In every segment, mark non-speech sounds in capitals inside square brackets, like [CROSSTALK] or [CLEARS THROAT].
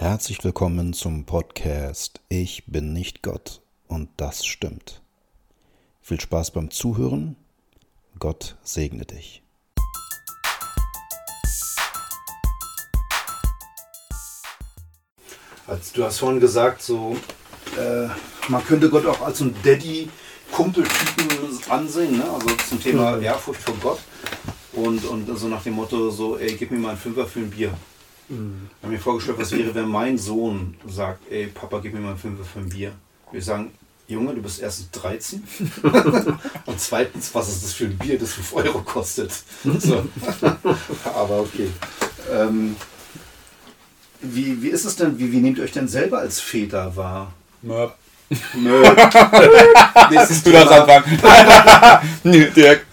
Herzlich willkommen zum Podcast Ich bin nicht Gott und das stimmt. Viel Spaß beim Zuhören. Gott segne dich. Also du hast vorhin gesagt, so äh, man könnte Gott auch als so ein Daddy-Kumpel-Typen ansehen, ne? also zum Thema Mhm. Ehrfurcht vor Gott und, und so nach dem Motto, so, ey, gib mir mal einen Fünfer für ein Bier. Mhm. Ich habe mir vorgestellt, was wäre, wenn mein Sohn sagt, ey, Papa, gib mir mal einen Fünfer für ein Bier. Wir sagen, Junge, du bist erstens 13 [LAUGHS] und zweitens, was ist das für ein Bier, das 5 Euro kostet? So. [LAUGHS] Aber okay. Ähm, wie, wie ist es denn, wie, wie nehmt ihr euch denn selber als Väter wahr? Möp. Nö. [LAUGHS] Nächstes Du darfst anfangen. Nö, Dirk.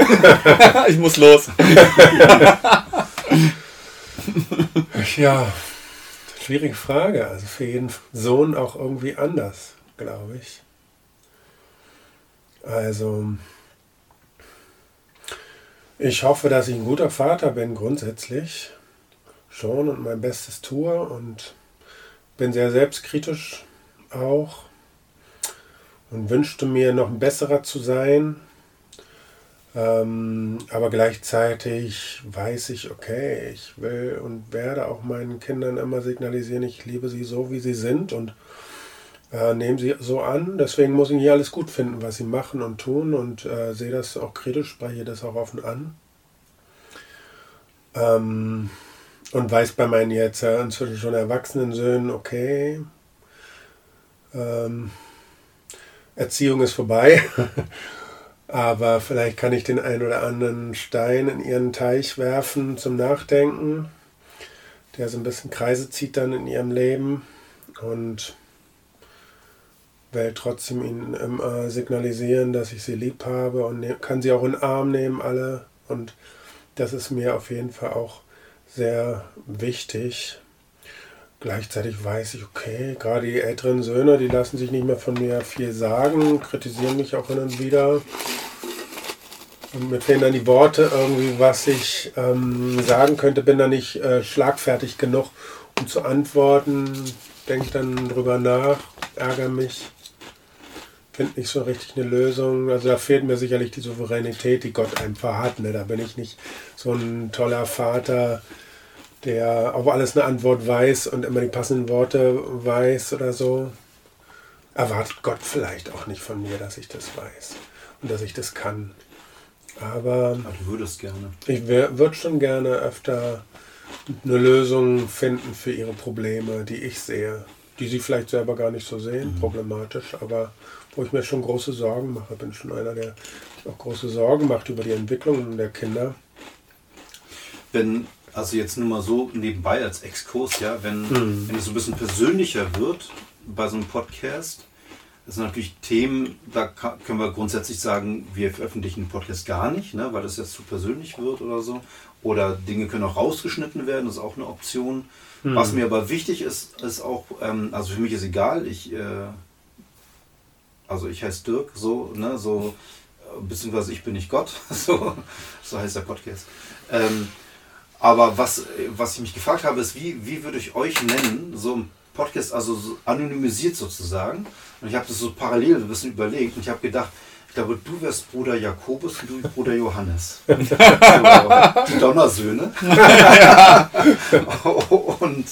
ich muss los. Ja, schwierige Frage. Also für jeden Sohn auch irgendwie anders, glaube ich. Also, ich hoffe, dass ich ein guter Vater bin, grundsätzlich schon und mein Bestes tue und bin sehr selbstkritisch auch und wünschte mir noch ein besserer zu sein. Ähm, aber gleichzeitig weiß ich, okay, ich will und werde auch meinen Kindern immer signalisieren, ich liebe sie so, wie sie sind und äh, nehme sie so an. Deswegen muss ich nicht alles gut finden, was sie machen und tun und äh, sehe das auch kritisch, spreche das auch offen an. Ähm, und weiß bei meinen jetzt äh, inzwischen schon erwachsenen Söhnen, okay, ähm, Erziehung ist vorbei. [LAUGHS] Aber vielleicht kann ich den einen oder anderen Stein in ihren Teich werfen zum Nachdenken, der so ein bisschen Kreise zieht dann in ihrem Leben und will trotzdem ihnen immer signalisieren, dass ich sie lieb habe und ne- kann sie auch in den Arm nehmen, alle. Und das ist mir auf jeden Fall auch sehr wichtig. Gleichzeitig weiß ich, okay, gerade die älteren Söhne, die lassen sich nicht mehr von mir viel sagen, kritisieren mich auch hin und wieder. Und mir fehlen dann die Worte irgendwie, was ich ähm, sagen könnte, bin da nicht äh, schlagfertig genug, um zu antworten. Denke dann drüber nach, ärgere mich, finde nicht so richtig eine Lösung. Also da fehlt mir sicherlich die Souveränität, die Gott einfach hat. Ne? Da bin ich nicht so ein toller Vater, der auf alles eine Antwort weiß und immer die passenden Worte weiß oder so. Erwartet Gott vielleicht auch nicht von mir, dass ich das weiß und dass ich das kann. Aber Ah, du würdest gerne. ich würde schon gerne öfter eine Lösung finden für ihre Probleme, die ich sehe, die sie vielleicht selber gar nicht so sehen, problematisch, aber wo ich mir schon große Sorgen mache. Bin schon einer, der sich auch große Sorgen macht über die Entwicklung der Kinder. Wenn, also jetzt nur mal so nebenbei als Exkurs, ja, wenn, Mhm. wenn es so ein bisschen persönlicher wird bei so einem Podcast, das sind natürlich Themen, da können wir grundsätzlich sagen, wir veröffentlichen den Podcast gar nicht, ne, weil das jetzt zu persönlich wird oder so. Oder Dinge können auch rausgeschnitten werden, das ist auch eine Option. Was mir aber wichtig ist, ist auch, ähm, also für mich ist egal, ich, äh, also ich heiße Dirk, so, ne, so, beziehungsweise ich bin nicht Gott, [LAUGHS] so, so heißt der Podcast. Ähm, aber was, was ich mich gefragt habe, ist, wie, wie würde ich euch nennen, so ein Podcast, also so anonymisiert sozusagen. Und ich habe das so parallel ein bisschen überlegt und ich habe gedacht, ich glaube, du wärst Bruder Jakobus und du Bruder Johannes. [LAUGHS] die Donnersöhne. [LAUGHS] und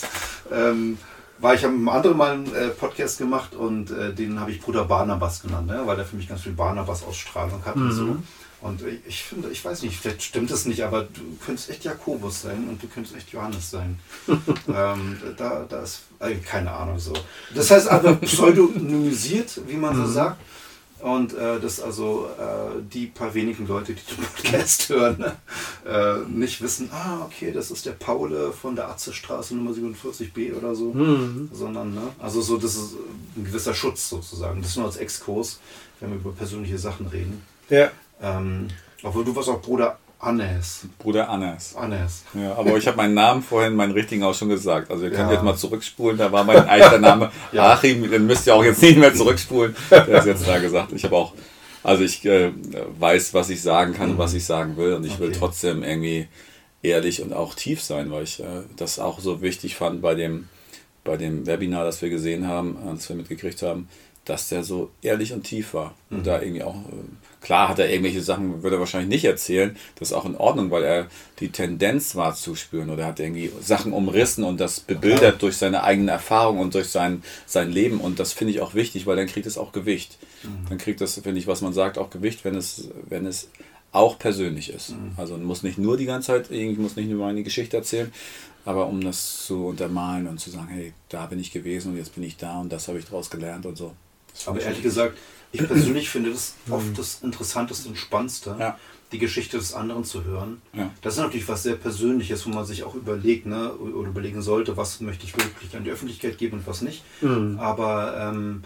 ähm, weil ich habe einem anderen Mal einen äh, Podcast gemacht und äh, den habe ich Bruder Barnabas genannt, ne? weil der für mich ganz viel Barnabas-Ausstrahlung hat und so. Und ich- finde, ich weiß nicht, vielleicht stimmt es nicht, aber du könntest echt Jakobus sein und du könntest echt Johannes sein. [LAUGHS] ähm, da, da ist äh, keine Ahnung so. Das heißt aber pseudonymisiert, wie man so sagt. Und äh, dass also äh, die paar wenigen Leute, die den Podcast [LAUGHS] hören, ne, äh, nicht wissen, ah, okay, das ist der Paule von der Atzestraße Nummer 47b oder so, sondern, ne, also so, das ist ein gewisser Schutz sozusagen. Das nur als Exkurs, wenn wir über persönliche Sachen reden. Ja, Ähm, obwohl du warst auch Bruder Annes. Bruder Annas. Annes. Ja, aber ich habe meinen Namen vorhin, meinen richtigen auch schon gesagt. Also ihr könnt Ja. jetzt mal zurückspulen, da war mein echter Name Ja. Achim, den müsst ihr auch jetzt nicht mehr zurückspulen. Der ist jetzt da gesagt. Ich habe auch, also ich äh, weiß, was ich sagen kann und was ich sagen will und ich will Okay. trotzdem irgendwie ehrlich und auch tief sein, weil ich äh, das auch so wichtig fand bei dem bei dem Webinar, das wir gesehen haben, das wir mitgekriegt haben, dass der so ehrlich und tief war. Und Mhm. da irgendwie auch, äh, klar hat er irgendwelche Sachen, würde er wahrscheinlich nicht erzählen. Das ist auch in Ordnung, weil er die Tendenz war zu spüren oder hat irgendwie Sachen umrissen und das bebildert durch seine eigenen Erfahrungen und durch sein, sein Leben. Und das finde ich auch wichtig, weil dann kriegt es auch Gewicht. Mhm. Dann kriegt das, finde ich, was man sagt, auch Gewicht, wenn es, wenn es auch persönlich ist. Mhm. Also muss nicht nur die ganze Zeit, ich muss nicht nur meine Geschichte erzählen, aber um das zu untermalen und zu sagen, hey, da bin ich gewesen und jetzt bin ich da und das habe ich daraus gelernt und so. Aber ehrlich gesagt, ich [CLEARS THROAT] persönlich finde das Mhm. oft das Interessanteste und Spannendste, Ja. die Geschichte des anderen zu hören. Ja. Das ist natürlich was sehr Persönliches, wo man sich auch überlegt, ne, oder überlegen sollte, was möchte ich wirklich an die Öffentlichkeit geben und was nicht. Mhm. Aber, ähm,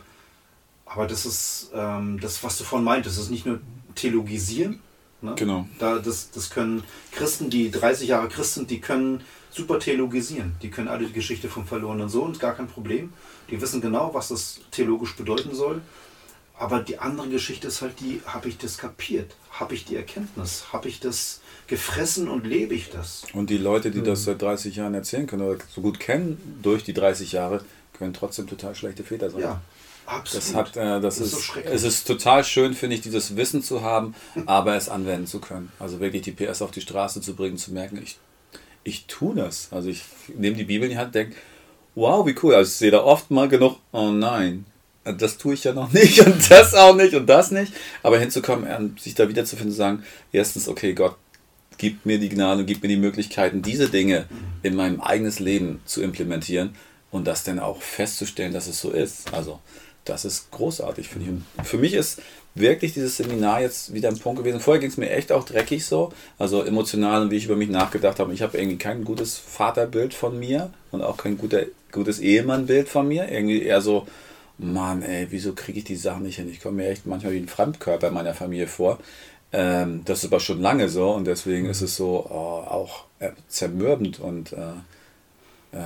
aber das ist ähm, das, was du vorhin meintest, das ist nicht nur Theologisieren. Ne? Genau. Da, das, das können Christen, die 30 Jahre Christ sind, die können super theologisieren. Die können alle die Geschichte vom verlorenen Sohn, gar kein Problem. Die wissen genau, was das theologisch bedeuten soll. Aber die andere Geschichte ist halt die, habe ich das kapiert? Habe ich die Erkenntnis? Habe ich das gefressen und lebe ich das? Und die Leute, die das seit 30 Jahren erzählen können oder so gut kennen durch die 30 Jahre, können trotzdem total schlechte Väter sein. Ja, absolut. Das, hat, äh, das, Das ist ist, so schrecklich. es ist total schön, finde ich, dieses Wissen zu haben, aber es anwenden zu können. Also wirklich die PS auf die Straße zu bringen, zu merken, ich, ich tue das. Also ich nehme die Bibel in die Hand und denke, wow, wie cool. Also ich sehe da oft mal genug, oh nein, das tue ich ja noch [LAUGHS] nicht und das auch nicht und das nicht. Aber hinzukommen, ähm, sich da wiederzufinden, zu sagen, erstens, okay, Gott, gib mir die Gnade und gib mir die Möglichkeiten, diese Dinge in meinem eigenes Leben zu implementieren und das dann auch festzustellen, dass es so ist. Also, das ist großartig, finde ich. Und für mich ist wirklich dieses Seminar jetzt wieder ein Punkt gewesen. Vorher ging es mir echt auch dreckig so, also emotional und wie ich über mich nachgedacht habe. Ich habe irgendwie kein gutes Vaterbild von mir und auch kein guter, gutes Ehemannbild von mir. Irgendwie eher so, Mann, ey, wieso kriege ich die Sachen nicht hin? Ich komme mir echt manchmal wie ein Fremdkörper meiner Familie vor. Ähm, das ist aber schon lange so und deswegen ist es so oh, auch äh, zermürbend und äh, äh,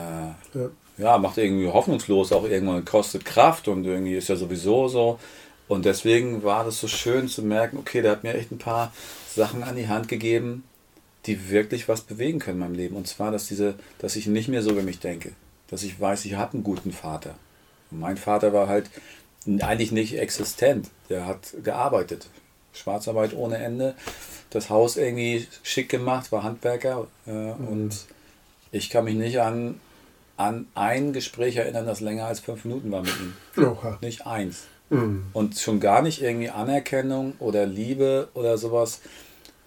Ja. ja, macht irgendwie hoffnungslos, auch irgendwann kostet Kraft und irgendwie ist ja sowieso so. Und deswegen war das so schön zu merken, okay, der hat mir echt ein paar Sachen an die Hand gegeben, die wirklich was bewegen können in meinem Leben. Und zwar, dass diese, dass ich nicht mehr so über mich denke. Dass ich weiß, ich habe einen guten Vater. Und mein Vater war halt eigentlich nicht existent. Der hat gearbeitet. Schwarzarbeit ohne Ende. Das Haus irgendwie schick gemacht, war Handwerker. Äh, Und ich kann mich nicht an, an ein Gespräch erinnern, das länger als fünf Minuten war mit ihm. Oha. Nicht eins. Mhm. Und schon gar nicht irgendwie Anerkennung oder Liebe oder sowas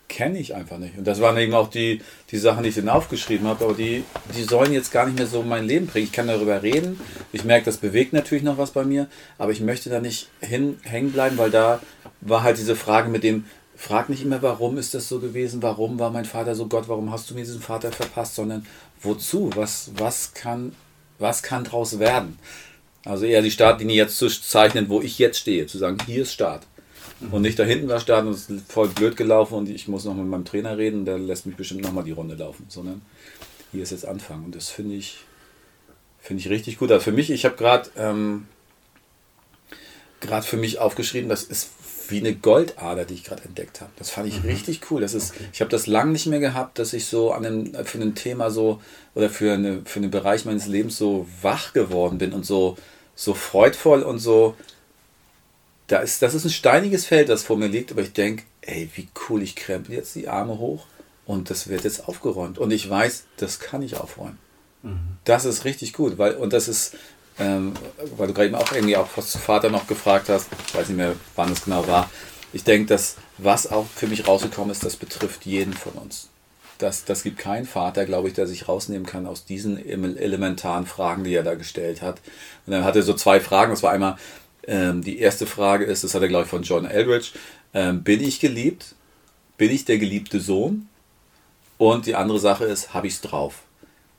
kenne ich einfach nicht. Und das waren eben auch die, die Sachen, die ich dann aufgeschrieben habe, aber die, die sollen jetzt gar nicht mehr so mein Leben prägen. Ich kann darüber reden. Ich merke, das bewegt natürlich noch was bei mir, aber ich möchte da nicht hin, hängen bleiben, weil da war halt diese Frage mit dem, frag nicht immer, warum ist das so gewesen, warum war mein Vater so Gott, warum hast du mir diesen Vater verpasst, sondern wozu, was, was, kann, was kann draus werden? Also eher die Startlinie jetzt zu zeichnen, wo ich jetzt stehe, zu sagen, hier ist Start. Und nicht da hinten war Start und es ist voll blöd gelaufen und ich muss noch mit meinem Trainer reden, der lässt mich bestimmt nochmal die Runde laufen, sondern hier ist jetzt Anfang. Und das finde ich, finde ich richtig gut. Also für mich, ich habe gerade ähm, gerade für mich aufgeschrieben, das ist wie eine Goldader, die ich gerade entdeckt habe. Das fand ich richtig cool. Das ist, Ich habe das lange nicht mehr gehabt, dass ich so an einem, für ein Thema so oder für, eine, für einen Bereich meines Lebens so wach geworden bin und so, so freudvoll und so. Da ist, das ist ein steiniges Feld, das vor mir liegt, aber ich denke, ey, wie cool, ich krempel jetzt die Arme hoch und das wird jetzt aufgeräumt. Und ich weiß, das kann ich aufräumen. Das ist richtig gut, weil, und das ist, ähm, weil du gerade eben auch irgendwie auch was zu Vater noch gefragt hast, ich weiß nicht mehr, wann es genau war. Ich denke, dass was auch für mich rausgekommen ist, das betrifft jeden von uns. Das, das gibt keinen Vater, glaube ich, der sich rausnehmen kann aus diesen ele- elementaren Fragen, die er da gestellt hat. Und dann hat er so zwei Fragen. Das war einmal, ähm, die erste Frage ist, das hat er, glaube ich, von John Eldridge, ähm, bin ich geliebt? Bin ich der geliebte Sohn? Und die andere Sache ist, habe ich es drauf?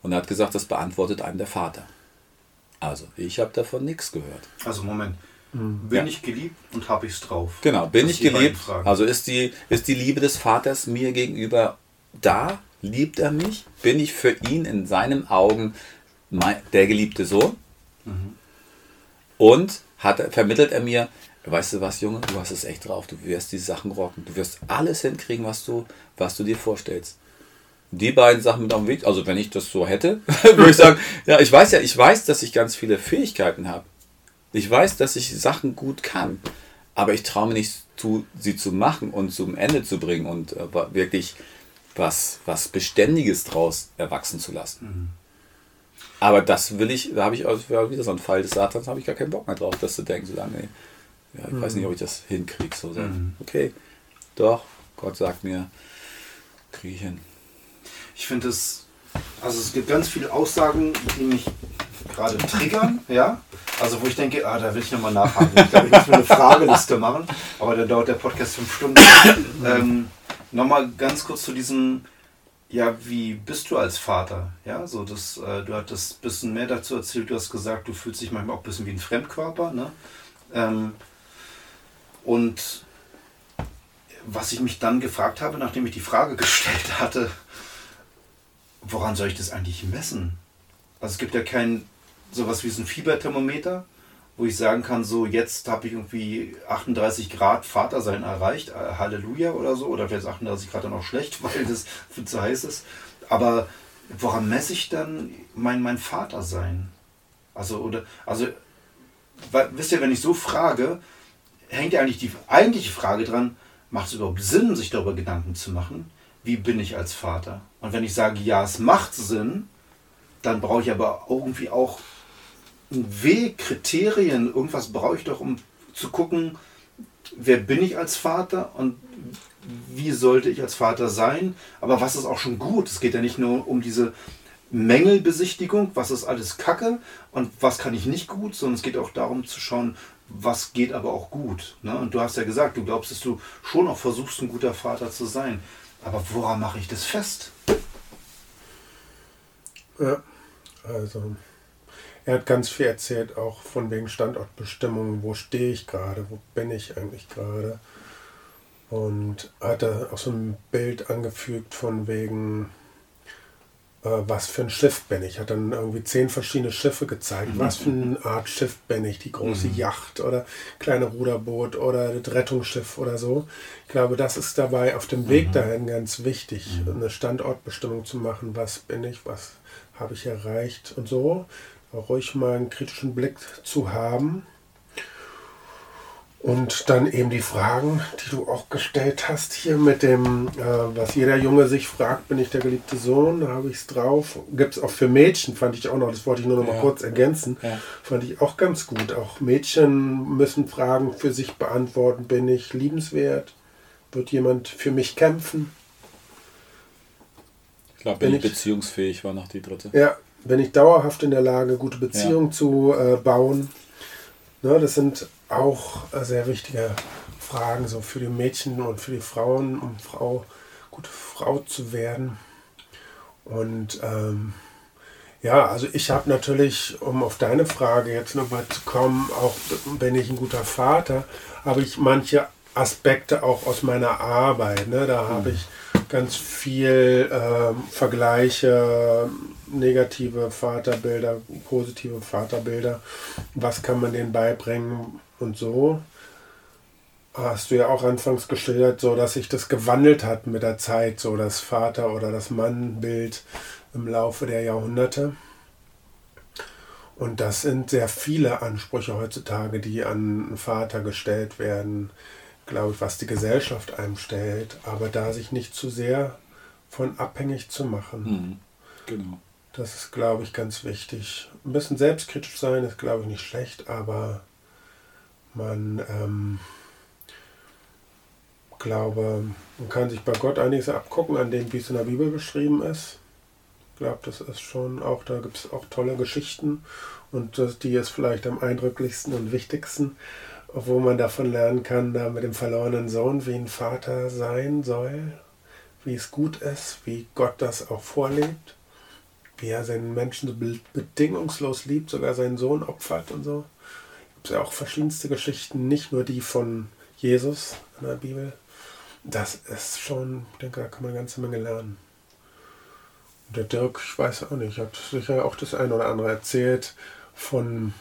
Und er hat gesagt, das beantwortet einem der Vater. Also, ich habe davon nichts gehört. Also Moment. Bin Ja. ich geliebt und habe ich es drauf? Genau, bin Das ich geliebt? Also ist die, ist die Liebe des Vaters mir gegenüber da? Liebt er mich? Bin ich für ihn in seinen Augen mein, der geliebte Sohn? Und hat, er- vermittelt er mir, weißt du was, Junge, du hast es echt drauf, du wirst die Sachen rocken, du wirst alles hinkriegen, was du, was du dir vorstellst. die beiden Sachen mit auf den Weg, also wenn ich das so hätte, [LAUGHS] würde ich sagen, ja, ich weiß ja, ich weiß, dass ich ganz viele Fähigkeiten habe. Ich weiß, dass ich Sachen gut kann, aber ich traue mir nicht zu, sie zu machen und zum Ende zu bringen und äh, wirklich was, was Beständiges draus erwachsen zu lassen. Mhm. Aber das will ich, da habe ich also wieder so einen Fall des Satans, habe ich gar keinen Bock mehr drauf, das zu denken, sagen, nee, ja, ich mhm. weiß nicht, ob ich das hinkriege. So mhm. okay, doch, Gott sagt mir, kriege ich hin. Ich finde es, also es gibt ganz viele Aussagen, die mich gerade triggern, [LAUGHS] ja. Also wo ich denke, ah, da will ich nochmal nachhaken. Ich glaube, ich muss mir eine Frageliste machen, aber dann dauert der Podcast fünf Stunden. [LAUGHS] ähm, nochmal ganz kurz zu diesem, ja, wie bist du als Vater? Ja, so das, äh, du hattest ein bisschen mehr dazu erzählt, du hast gesagt, du fühlst dich manchmal auch ein bisschen wie ein Fremdkörper, ne? Ähm, und was ich mich dann gefragt habe, nachdem ich die Frage [LAUGHS] gestellt hatte, woran soll ich das eigentlich messen? Also es gibt ja kein sowas wie so ein Fieberthermometer, wo ich sagen kann, so jetzt habe ich irgendwie 38 Grad Vatersein erreicht, äh, Halleluja oder so, oder es 38 Grad dann auch schlecht, [LAUGHS] weil das zu heiß ist. Aber woran messe ich dann mein, mein Vatersein? Also, oder, also, wisst ihr, wenn ich so frage, hängt ja eigentlich die eigentliche Frage dran, macht es überhaupt Sinn, sich darüber Gedanken zu machen? Wie bin ich als Vater? Und wenn ich sage, ja, es macht Sinn, dann brauche ich aber irgendwie auch einen Weg, Kriterien, irgendwas brauche ich doch, um zu gucken, wer bin ich als Vater und wie sollte ich als Vater sein, aber was ist auch schon gut. Es geht ja nicht nur um diese Mängelbesichtigung, was ist alles Kacke und was kann ich nicht gut, sondern es geht auch darum zu schauen, was geht aber auch gut. Ne? Und du hast ja gesagt, du glaubst, dass du schon auch versuchst, ein guter Vater zu sein. Aber woran mache ich das fest? Ja, also er hat ganz viel erzählt, auch von wegen Standortbestimmung, wo stehe ich gerade, wo bin ich eigentlich gerade. Und hat er auch so ein Bild angefügt von wegen, äh, was für ein Schiff bin ich. Hat dann irgendwie zehn verschiedene Schiffe gezeigt. Mhm. Was für eine Art Schiff bin ich? Die große mhm. Yacht oder kleine Ruderboot oder das Rettungsschiff oder so. Ich glaube, das ist dabei auf dem Weg mhm. dahin ganz wichtig, mhm. eine Standortbestimmung zu machen. Was bin ich? Was habe ich erreicht? Und so ruhig mal einen kritischen Blick zu haben. Und dann eben die Fragen, die du auch gestellt hast hier mit dem, äh, was jeder Junge sich fragt, bin ich der geliebte Sohn, habe ich es drauf. Gibt es auch für Mädchen, fand ich auch noch, das wollte ich nur noch mal ja. kurz ergänzen, ja. fand ich auch ganz gut. Auch Mädchen müssen Fragen für sich beantworten, bin ich liebenswert? Wird jemand für mich kämpfen? Ich glaube, bin, bin ich beziehungsfähig war noch die dritte. Ja, bin ich dauerhaft in der Lage, gute Beziehungen ja. zu äh, bauen? Ne, das sind auch äh, sehr wichtige Fragen so für die Mädchen und für die Frauen, um Frau, gute Frau zu werden. Und ähm, ja, also ich habe natürlich, um auf deine Frage jetzt nochmal zu kommen, auch bin ich ein guter Vater, habe ich manche Aspekte auch aus meiner Arbeit. Ne? Da habe mhm. ich ganz viel ähm, Vergleiche, negative Vaterbilder, positive Vaterbilder. Was kann man denen beibringen und so? Hast du ja auch anfangs geschildert, so dass sich das gewandelt hat mit der Zeit, so das Vater- oder das Mannbild im Laufe der Jahrhunderte. Und das sind sehr viele Ansprüche heutzutage, die an einen Vater gestellt werden, glaube ich, was die Gesellschaft einem stellt, aber da sich nicht zu sehr von abhängig zu machen. Mhm. Genau. Das ist, glaube ich, ganz wichtig. Ein bisschen selbstkritisch sein ist, glaube ich, nicht schlecht, aber man ähm, glaube, man kann sich bei Gott einiges abgucken, an dem, wie es in der Bibel beschrieben ist. Ich glaube, das ist schon auch, da gibt es auch tolle Geschichten und die ist vielleicht am eindrücklichsten und wichtigsten, wo man davon lernen kann, da mit dem verlorenen Sohn, wie ein Vater sein soll, wie es gut ist, wie Gott das auch vorlebt wie er seinen Menschen so bedingungslos liebt, sogar seinen Sohn opfert und so. Gibt es ja auch verschiedenste Geschichten, nicht nur die von Jesus in der Bibel. Das ist schon, ich denke, da kann man eine ganze Menge lernen. Und der Dirk, ich weiß auch nicht, hat sicher auch das eine oder andere erzählt von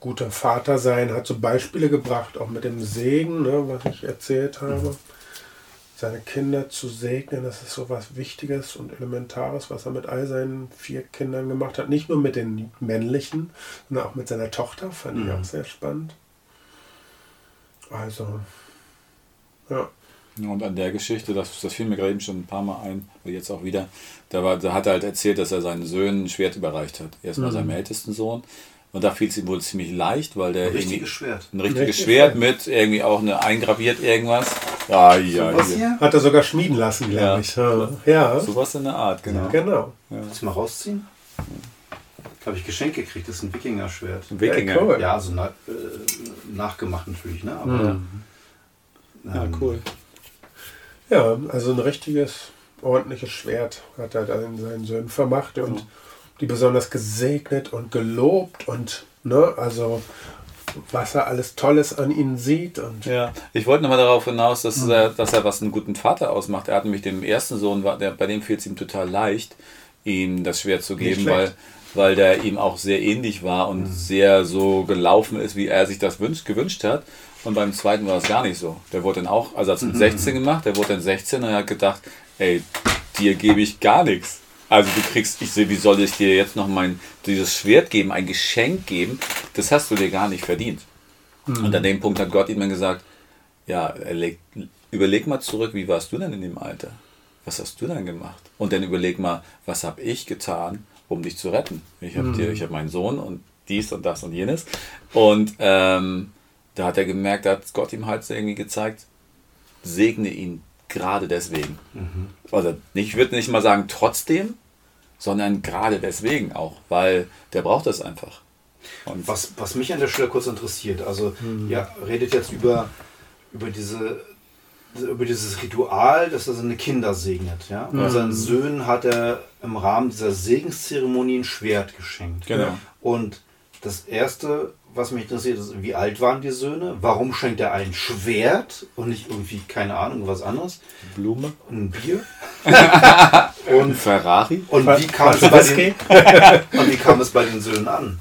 guter Vater sein, hat so Beispiele gebracht, auch mit dem Segen, ne, was ich erzählt habe. Seine Kinder zu segnen, das ist so was Wichtiges und Elementares, was er mit all seinen vier Kindern gemacht hat. Nicht nur mit den männlichen, sondern auch mit seiner Tochter, fand ich Mhm. auch sehr spannend. Also, ja. Und an der Geschichte, das, das fiel mir gerade eben schon ein paar Mal ein, jetzt auch wieder, da, war, da hat er halt erzählt, dass er seinen Söhnen ein Schwert überreicht hat. Erstmal Mhm. seinem ältesten Sohn. Und da fiel es ihm wohl ziemlich leicht, weil der Ein irgendwie richtiges Schwert. ein richtiges Richtig Schwert Schwert. mit irgendwie auch eine eingraviert irgendwas. Ja, ja, Was ja. hier? Hat er sogar schmieden lassen, glaube Ja. ich. Ja, ja. Sowas in der Art, genau. genau. Willst du mal rausziehen? Habe ich geschenkt gekriegt, das ist ein Wikinger-Schwert. Ein Wikinger. Ja, cool. Ja, also na, äh, nachgemacht natürlich, ne? Aber, Ja. Ja, ähm, cool. Ja, also ein richtiges, ordentliches Schwert hat er dann seinen Söhnen vermacht und die besonders gesegnet und gelobt und, ne, also was er alles Tolles an ihnen sieht und Ja, ich wollte nochmal darauf hinaus, dass, er, dass er was einen guten Vater ausmacht. Er hat nämlich dem ersten Sohn, war- der, bei dem fiel es ihm total leicht, ihm das Schwert zu geben, weil, weil der ihm auch sehr ähnlich war und sehr so gelaufen ist, wie er sich das wünscht, gewünscht hat. Und beim zweiten war es gar nicht so. Der wurde dann auch, also hat es mit 16 gemacht, der wurde dann 16 und er hat gedacht, ey, dir gebe ich gar nichts. Also du kriegst, ich sehe, wie soll ich dir jetzt noch mein, dieses Schwert geben, ein Geschenk geben, das hast du dir gar nicht verdient. Und an dem Punkt hat Gott ihm dann gesagt, ja, er leg, überleg mal zurück, wie warst du denn in dem Alter? Was hast du denn gemacht? Und dann überleg mal, was habe ich getan, um dich zu retten? Ich habe dir, ich habe meinen Sohn und dies und das und jenes. Und ähm, da hat er gemerkt, da hat Gott ihm halt so irgendwie gezeigt, segne ihn gerade deswegen. Also nicht- ich würde nicht mal sagen trotzdem, sondern gerade deswegen auch, weil der braucht das einfach. Und Was, was mich an der Stelle kurz interessiert, also ja, redet jetzt über, über diese über dieses Ritual, dass er seine Kinder segnet. Ja? Und seinen Söhnen hat er im Rahmen dieser Segenszeremonie ein Schwert geschenkt. Genau. Und das Erste, was mich interessiert, ist, wie alt waren die Söhne? Warum schenkt er ein Schwert und nicht irgendwie, keine Ahnung, was anderes? Blume, Ein Bier? ein [LAUGHS] und, Ferrari. und, wie kam es bei den, [LAUGHS] und wie kam es bei den Söhnen an?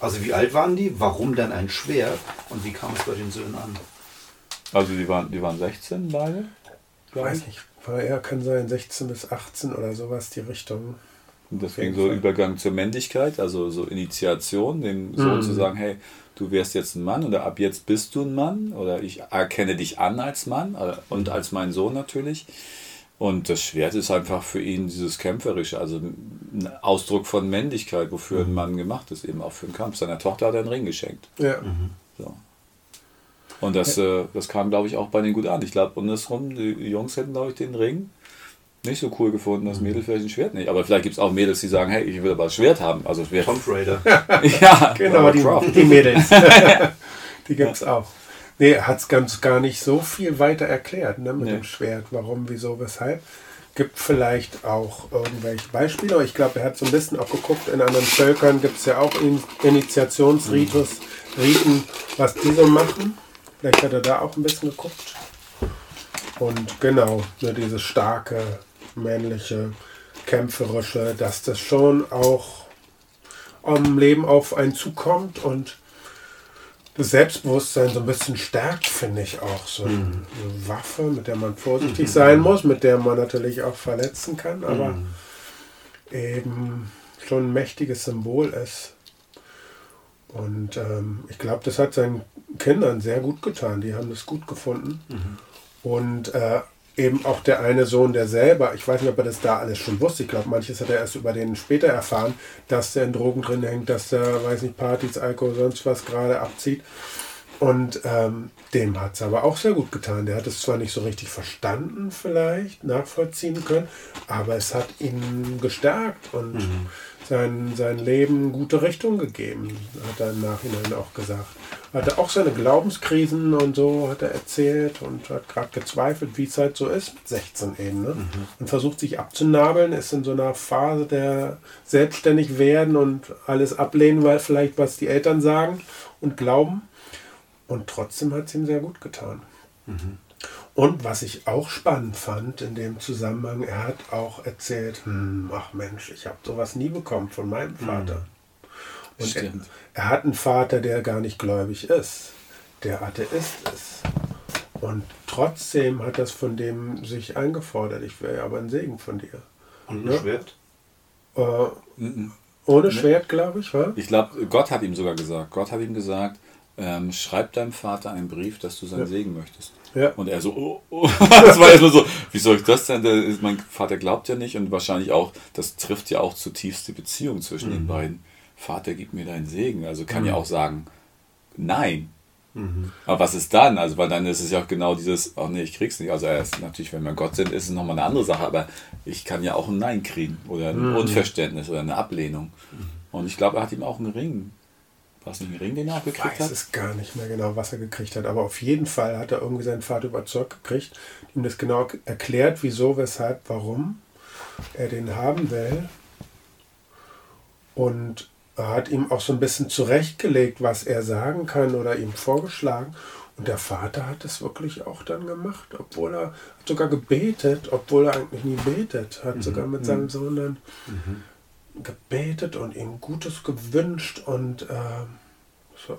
Also wie alt waren die? Warum denn ein Schwert? Und wie kam es bei den Söhnen an? Also die waren, die waren 16 beide. Ich weiß nicht, weil er kann sein 16 bis 18 oder sowas die Richtung. Und deswegen so Fall. Übergang zur Männlichkeit, also so Initiation, dem Sohn Mhm. zu sagen, hey, du wärst jetzt ein Mann oder ab jetzt bist du ein Mann oder ich erkenne dich an als Mann äh, und als mein Sohn natürlich. Und das Schwert ist einfach für ihn dieses Kämpferische, also ein Ausdruck von Männlichkeit, wofür ein Mann gemacht ist, eben auch für den Kampf. Seiner Tochter hat er einen Ring geschenkt. Ja. So. Und das, äh, das kam, glaube ich, auch bei denen gut an. Ich glaube, andersrum, die Jungs hätten, glaube ich, den Ring nicht so cool gefunden, das Mädel vielleicht ein Schwert nicht. Aber vielleicht gibt es auch Mädels, die sagen, hey, ich will aber das Schwert haben. Also wäre. Tomb Raider. [LAUGHS] Ja, [LAUGHS] Genau, die, Croft. die Mädels. [LAUGHS] die gibt es auch. Nee, er hat es ganz gar nicht so viel weiter erklärt ne, mit Nee. dem Schwert. Warum, wieso, weshalb. Gibt vielleicht auch irgendwelche Beispiele. Aber ich glaube, er hat so ein bisschen auch geguckt, in anderen Völkern gibt es ja auch In Initiationsritus, Riten, was die so machen. Vielleicht hat er da auch ein bisschen geguckt. Und genau, ne, dieses starke, männliche, kämpferische, dass das schon auch am Leben auf einen zukommt und das Selbstbewusstsein so ein bisschen stärkt, finde ich auch. So eine Waffe, mit der man vorsichtig sein muss, mit der man natürlich auch verletzen kann, aber eben schon ein mächtiges Symbol ist. Und ähm, ich glaube, das hat seinen Kindern sehr gut getan. Die haben das gut gefunden. Und äh, eben auch der eine Sohn, der selber, ich weiß nicht, ob er das da alles schon wusste, ich glaube, manches hat er erst über den später erfahren, dass der in Drogen drin hängt, dass der, weiß nicht, Partys, Alkohol, sonst was gerade abzieht. Und ähm, dem hat es aber auch sehr gut getan. Der hat es zwar nicht so richtig verstanden, vielleicht, nachvollziehen können, aber es hat ihn gestärkt und sein, sein Leben gute Richtung gegeben, hat er im Nachhinein auch gesagt. Hatte auch seine Glaubenskrisen und so, hat er erzählt und hat gerade gezweifelt, wie es halt so ist mit 16 eben. Ne? Und versucht sich abzunabeln, ist in so einer Phase der selbstständig werden und alles ablehnen, weil vielleicht was die Eltern sagen und glauben. Und trotzdem hat es ihm sehr gut getan. Und was ich auch spannend fand in dem Zusammenhang, er hat auch erzählt, hm, ach Mensch, ich habe sowas nie bekommen von meinem Vater. Und er, er hat einen Vater, der gar nicht gläubig ist, der Atheist ist. Und trotzdem hat das von dem sich eingefordert, ich wäre aber ein Segen von dir. Und ein ja? Schwert? Äh, ohne Schwert, glaube ich, wa? Ich glaube, Gott hat ihm sogar gesagt. Gott hat ihm gesagt, ähm, schreib deinem Vater einen Brief, dass du seinen ja. Segen möchtest. Ja. Und er so, oh, oh. [LAUGHS] das war erstmal so, wie soll ich das denn? mein Vater glaubt ja nicht und wahrscheinlich auch, das trifft ja auch zutiefst die Beziehung zwischen mhm. den beiden. Vater, gib mir deinen Segen. Also kann mhm. ja auch sagen, nein. Mhm. Aber was ist dann? Also, weil dann ist es ja auch genau dieses, oh nee, ich krieg's nicht. Also, erst natürlich, wenn wir Gott sind, ist es nochmal eine andere Sache, aber ich kann ja auch ein Nein kriegen oder ein mhm. Unverständnis oder eine Ablehnung. Mhm. Und ich glaube, er hat ihm auch einen Ring war es nicht ein Ring, den er auch gekriegt hat? Ich weiß es gar nicht mehr genau, was er gekriegt hat. Aber auf jeden Fall hat er irgendwie seinen Vater überzeugt gekriegt, ihm das genau erklärt, wieso, weshalb, warum er den haben will. Und er hat ihm auch so ein bisschen zurechtgelegt, was er sagen kann oder ihm vorgeschlagen. Und der Vater hat es wirklich auch dann gemacht, obwohl er hat sogar gebetet, obwohl er eigentlich nie betet, hat mhm. sogar mit seinem mhm. Sohn dann mhm gebetet und ihm Gutes gewünscht und äh,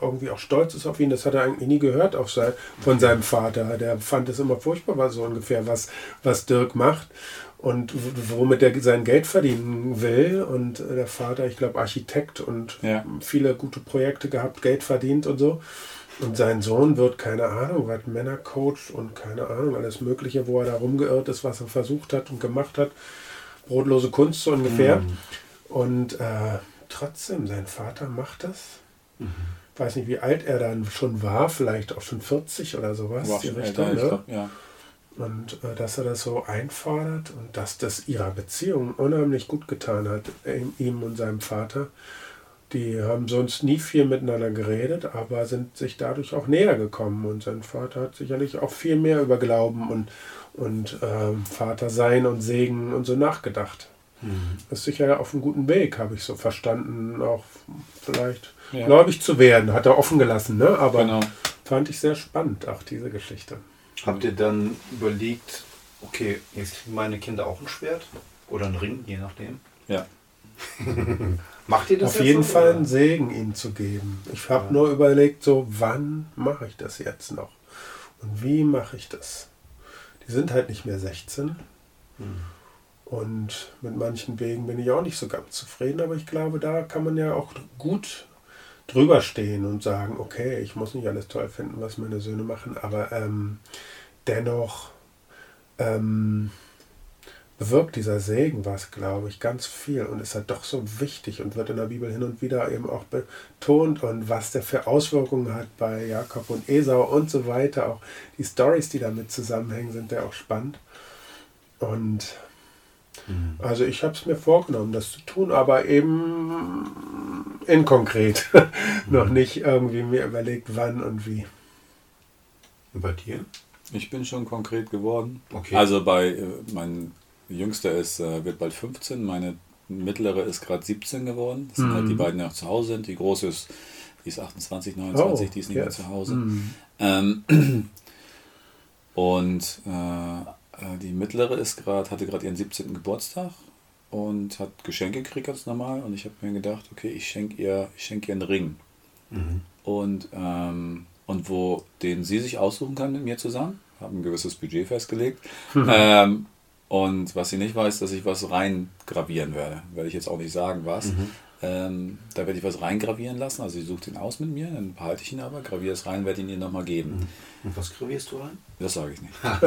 irgendwie auch stolz ist auf ihn. Das hat er eigentlich nie gehört sein, von seinem Vater. Der fand es immer furchtbar, was so ungefähr, was, was Dirk macht und womit er sein Geld verdienen will. Und der Vater, ich glaube, Architekt und ja. viele gute Projekte gehabt, Geld verdient und so. Und sein Sohn wird, keine Ahnung, was Männercoach und keine Ahnung, alles Mögliche, wo er da rumgeirrt ist, was er versucht hat und gemacht hat. Brotlose Kunst so ungefähr. Mhm. Und äh, trotzdem, sein Vater macht das. Mhm. Weiß nicht, wie alt er dann schon war, vielleicht auch schon 40 oder sowas. War die Richtung, älter, ne? glaub, ja. Und äh, dass er das so einfordert und dass das ihrer Beziehung unheimlich gut getan hat, ihm und seinem Vater. Die haben sonst nie viel miteinander geredet, aber sind sich dadurch auch näher gekommen. Und sein Vater hat sicherlich auch viel mehr über Glauben und, und äh, Vater sein und Segen und so nachgedacht. Mhm. Ist sicher auf einem guten Weg, habe ich so verstanden, auch vielleicht ja. gläubig zu werden. Hat er offen gelassen, ne? aber genau. fand ich sehr spannend, auch diese Geschichte. Habt ihr dann überlegt, okay, jetzt kriegen meine Kinder auch ein Schwert oder einen Ring, je nachdem? Ja. [LAUGHS] Macht ihr das Auf jeden Fall oder? einen Segen ihm zu geben. Ich habe ja. nur überlegt, so wann mache ich das jetzt noch? Und wie mache ich das? Die sind halt nicht mehr 16. Hm. Und mit manchen Wegen bin ich auch nicht so ganz zufrieden, aber ich glaube, da kann man ja auch gut drüber stehen und sagen, okay, ich muss nicht alles toll finden, was meine Söhne machen, aber ähm, dennoch ähm, bewirkt dieser Segen was, glaube ich, ganz viel und ist halt doch so wichtig und wird in der Bibel hin und wieder eben auch betont und was der für Auswirkungen hat bei Jakob und Esau und so weiter. Auch die Stories, die damit zusammenhängen, sind ja auch spannend. Und Mhm. Also ich habe es mir vorgenommen, das zu tun, aber eben inkonkret. [LAUGHS] Mhm. Noch nicht irgendwie mir überlegt, wann und wie. Und bei dir? Ich bin schon konkret geworden. Okay. Also bei äh, mein jüngster ist äh, wird bald 15, meine mittlere ist gerade 17 geworden. Das sind mhm. halt die mhm. beiden, die noch zu Hause sind. Die große ist, die ist 28, 29, oh, die ist nicht yes. mehr zu Hause. Mhm. Ähm, [CLEARS THROAT] und äh, die mittlere ist grad, hatte gerade ihren 17. Geburtstag und hat Geschenke gekriegt ganz normal. Und ich habe mir gedacht, okay, ich schenke ihr, schenk ihr einen Ring. Mhm. Und, ähm, und wo den sie sich aussuchen kann mit mir zusammen. Habe ein gewisses Budget festgelegt. Mhm. Ähm, und was sie nicht weiß, dass ich was reingravieren werde. Werde ich jetzt auch nicht sagen, was. Mhm. Ähm, da werde ich was reingravieren lassen. Also sie sucht ihn aus mit mir, dann behalte ich ihn aber, graviere es rein, werde ihn ihr nochmal geben. Mhm. Und was gravierst du rein? Das sage ich nicht. [LAUGHS] Sind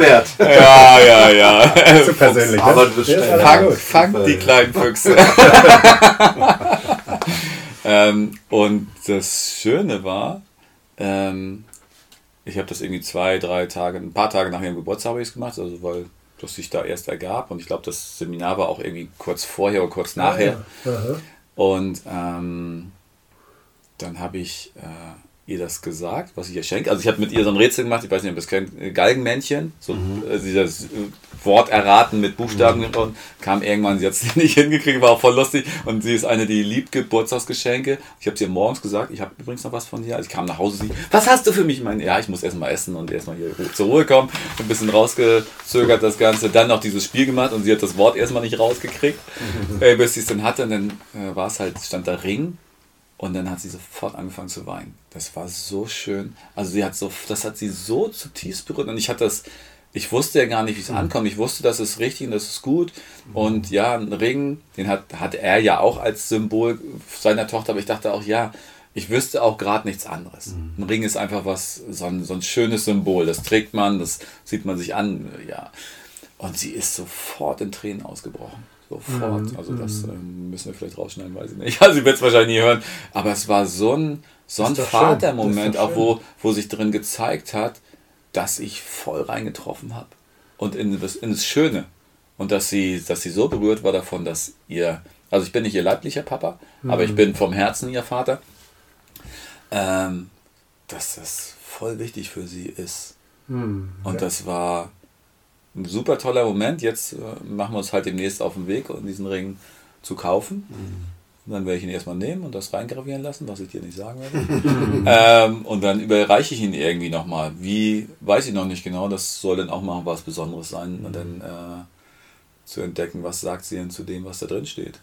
wert. [LAUGHS] Ja, ja, ja. Zu persönlich. Aber du bist ja, fang, fang die kleinen Füchse. [LAUGHS] ähm, und das Schöne war, ähm, ich habe das irgendwie zwei, drei Tage, ein paar Tage nach ihrem Geburtstag habe ich es gemacht, also weil das sich da erst ergab. Und ich glaube, das Seminar war auch irgendwie kurz vorher oder kurz nachher. Ah, ja. Und ähm, dann habe ich äh, ihr das gesagt, was ich ihr schenke. Also ich habe mit ihr so ein Rätsel gemacht, ich weiß nicht, ob ihr es kennt, Galgenmännchen, so mhm. äh, dieses Wort erraten mit Buchstaben mhm. und kam irgendwann, sie hat es [LAUGHS] nicht hingekriegt, war auch voll lustig und sie ist eine, die liebt Geburtstagsgeschenke. Ich habe sie morgens gesagt, ich habe übrigens noch was von dir. Also ich kam nach Hause, sie, was hast du für mich? Ich meine, ja, ich muss erstmal essen und erstmal hier zur Ruhe kommen, ein bisschen rausgezögert das Ganze, dann noch dieses Spiel gemacht und sie hat das Wort erstmal nicht rausgekriegt, mhm. äh, bis sie es dann hatte und dann äh, war es halt, stand da Ring Und dann hat sie sofort angefangen zu weinen. Das war so schön. Also sie hat so, das hat sie so zutiefst berührt. Und ich hatte das, ich wusste ja gar nicht, wie es mhm. ankommt. Ich wusste, das ist richtig und das ist gut. Mhm. Und ja, ein Ring, den hat, hat er ja auch als Symbol seiner Tochter, aber ich dachte auch, ja, ich wüsste auch gerade nichts anderes. Mhm. Ein Ring ist einfach was, so ein, so ein schönes Symbol. Das trägt man, das sieht man sich an, ja. Und sie ist sofort in Tränen ausgebrochen. Sofort. Mhm. Also das ähm, müssen wir vielleicht rausschneiden, weiß ich nicht. [LAUGHS] Also sie wird es wahrscheinlich nie hören. Aber es war so ein, so ein Vatermoment, auch wo, wo sich drin gezeigt hat, dass ich voll reingetroffen habe. Und in das, in das Schöne. Und dass sie, dass sie so berührt war davon, dass ihr, also ich bin nicht ihr leiblicher Papa, mhm. aber ich mhm. bin vom Herzen ihr Vater, ähm, dass das voll wichtig für sie ist. Mhm. Und ja. das war ein super toller Moment. Jetzt äh, machen wir uns halt demnächst auf den Weg, um diesen Ring zu kaufen. Mhm. Dann werde ich ihn erstmal nehmen und das reingravieren lassen, was ich dir nicht sagen werde. [LAUGHS] [LAUGHS] ähm, und dann überreiche ich ihn irgendwie nochmal. Wie, weiß ich noch nicht genau. Das soll dann auch mal was Besonderes sein. Und dann äh, zu entdecken, was sagt sie denn zu dem, was da drin steht.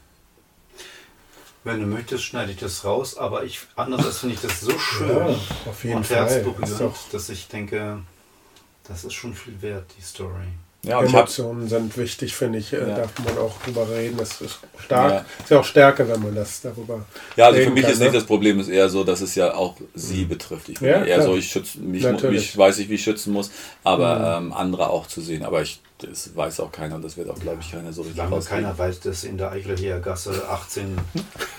Wenn du möchtest, schneide ich das raus, aber ich andererseits finde ich das so schön ja, auf jeden und herzberührend, dass ich denke, das ist schon viel wert, die Story. Ja, Emotionen sind wichtig, finde ich. Ja. Darf man auch drüber reden. Das ist stark. Ja. Ist ja auch Stärke, wenn man das darüber. Ja, also für mich kann, ist nicht ne? das Problem, ist eher so, dass es ja auch sie mhm. betrifft. Ich bin ja, eher klar. so, ich schütze mich, mich, weiß ich, wie ich schützen muss, aber mhm. ähm, andere auch zu sehen. Aber ich das weiß auch keiner und das wird auch, glaube ich, keiner so richtig Lange keiner weiß, dass in der Eichelheer Gasse 18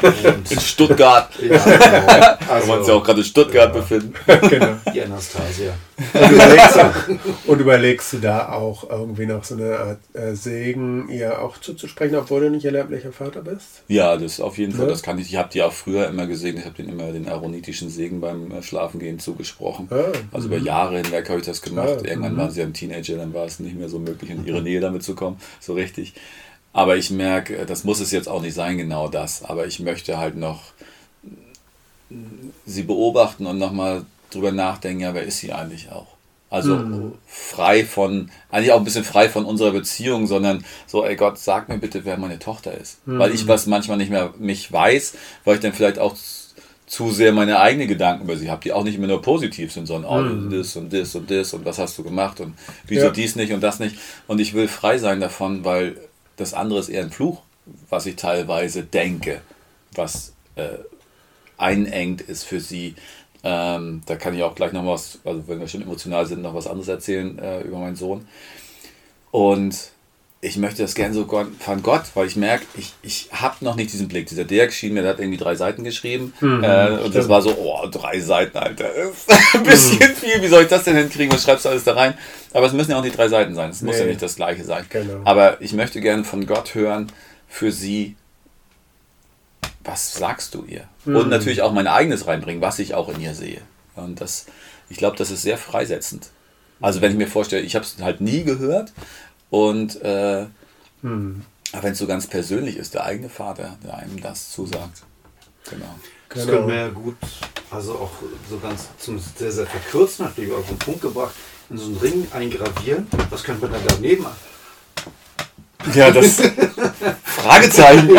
[LAUGHS] in Stuttgart. ja, genau. also, wir uns ja auch gerade in Stuttgart ja. befinden. [LAUGHS] genau. Die Anastasia. Und überlegst, du, [LAUGHS] und überlegst, du, da auch irgendwie noch so eine Art äh, Segen ihr auch zuzusprechen, obwohl du nicht ihr leiblicher Vater bist? Ja, das auf jeden Fall, ja? das kann ich. Ich habe die auch früher immer gesehen, ich habe den immer den aaronitischen Segen beim äh, Schlafengehen zugesprochen. Ah, also über mhm. Jahre hinweg habe ich das gemacht. Ah, Irgendwann mhm. waren sie ein Teenager, dann war es nicht mehr so möglich in ihre Nähe damit zu kommen, so richtig. Aber ich merke, das muss es jetzt auch nicht sein, genau das. Aber ich möchte halt noch sie beobachten und nochmal drüber nachdenken, ja, wer ist sie eigentlich auch? Also mhm. frei von, eigentlich auch ein bisschen frei von unserer Beziehung, sondern so, ey Gott, sag mir bitte, wer meine Tochter ist. Mhm. Weil ich was manchmal nicht mehr mich weiß, weil ich dann vielleicht auch zu sehr meine eigenen Gedanken über sie habe, die auch nicht immer nur positiv sind, sondern oh, mhm. das und das und das und was hast du gemacht und wieso ja. dies nicht und das nicht. Und ich will frei sein davon, weil das andere ist eher ein Fluch, was ich teilweise denke, was äh, einengt ist für sie. Ähm, da kann ich auch gleich noch was, also wenn wir schon emotional sind, noch was anderes erzählen äh, über meinen Sohn. Und ich möchte das gerne so von Gott, weil ich merke, ich, ich habe noch nicht diesen Blick. Dieser Dirk schien mir, der hat irgendwie drei Seiten geschrieben. Mhm, äh, und stimmt. das war so, oh, drei Seiten, Alter. [LAUGHS] ein bisschen mhm. viel. Wie soll ich das denn hinkriegen? Was schreibst du alles da rein? Aber es müssen ja auch nicht drei Seiten sein. Es nee. muss ja nicht das gleiche sein. Genau. Aber ich möchte gerne von Gott hören, für sie, was sagst du ihr? Mhm. Und natürlich auch mein eigenes reinbringen, was ich auch in ihr sehe. Und das, ich glaube, das ist sehr freisetzend. Also wenn ich mir vorstelle, ich habe es halt nie gehört, und äh, hm. wenn es so ganz persönlich ist, der eigene Vater, der einem das zusagt. Genau. Das können wir ja gut, also auch so ganz zum sehr, sehr verkürzt natürlich auf den Punkt gebracht, in so einen Ring eingravieren. Was könnte man dann daneben machen? Ja, das [LAUGHS] Fragezeichen.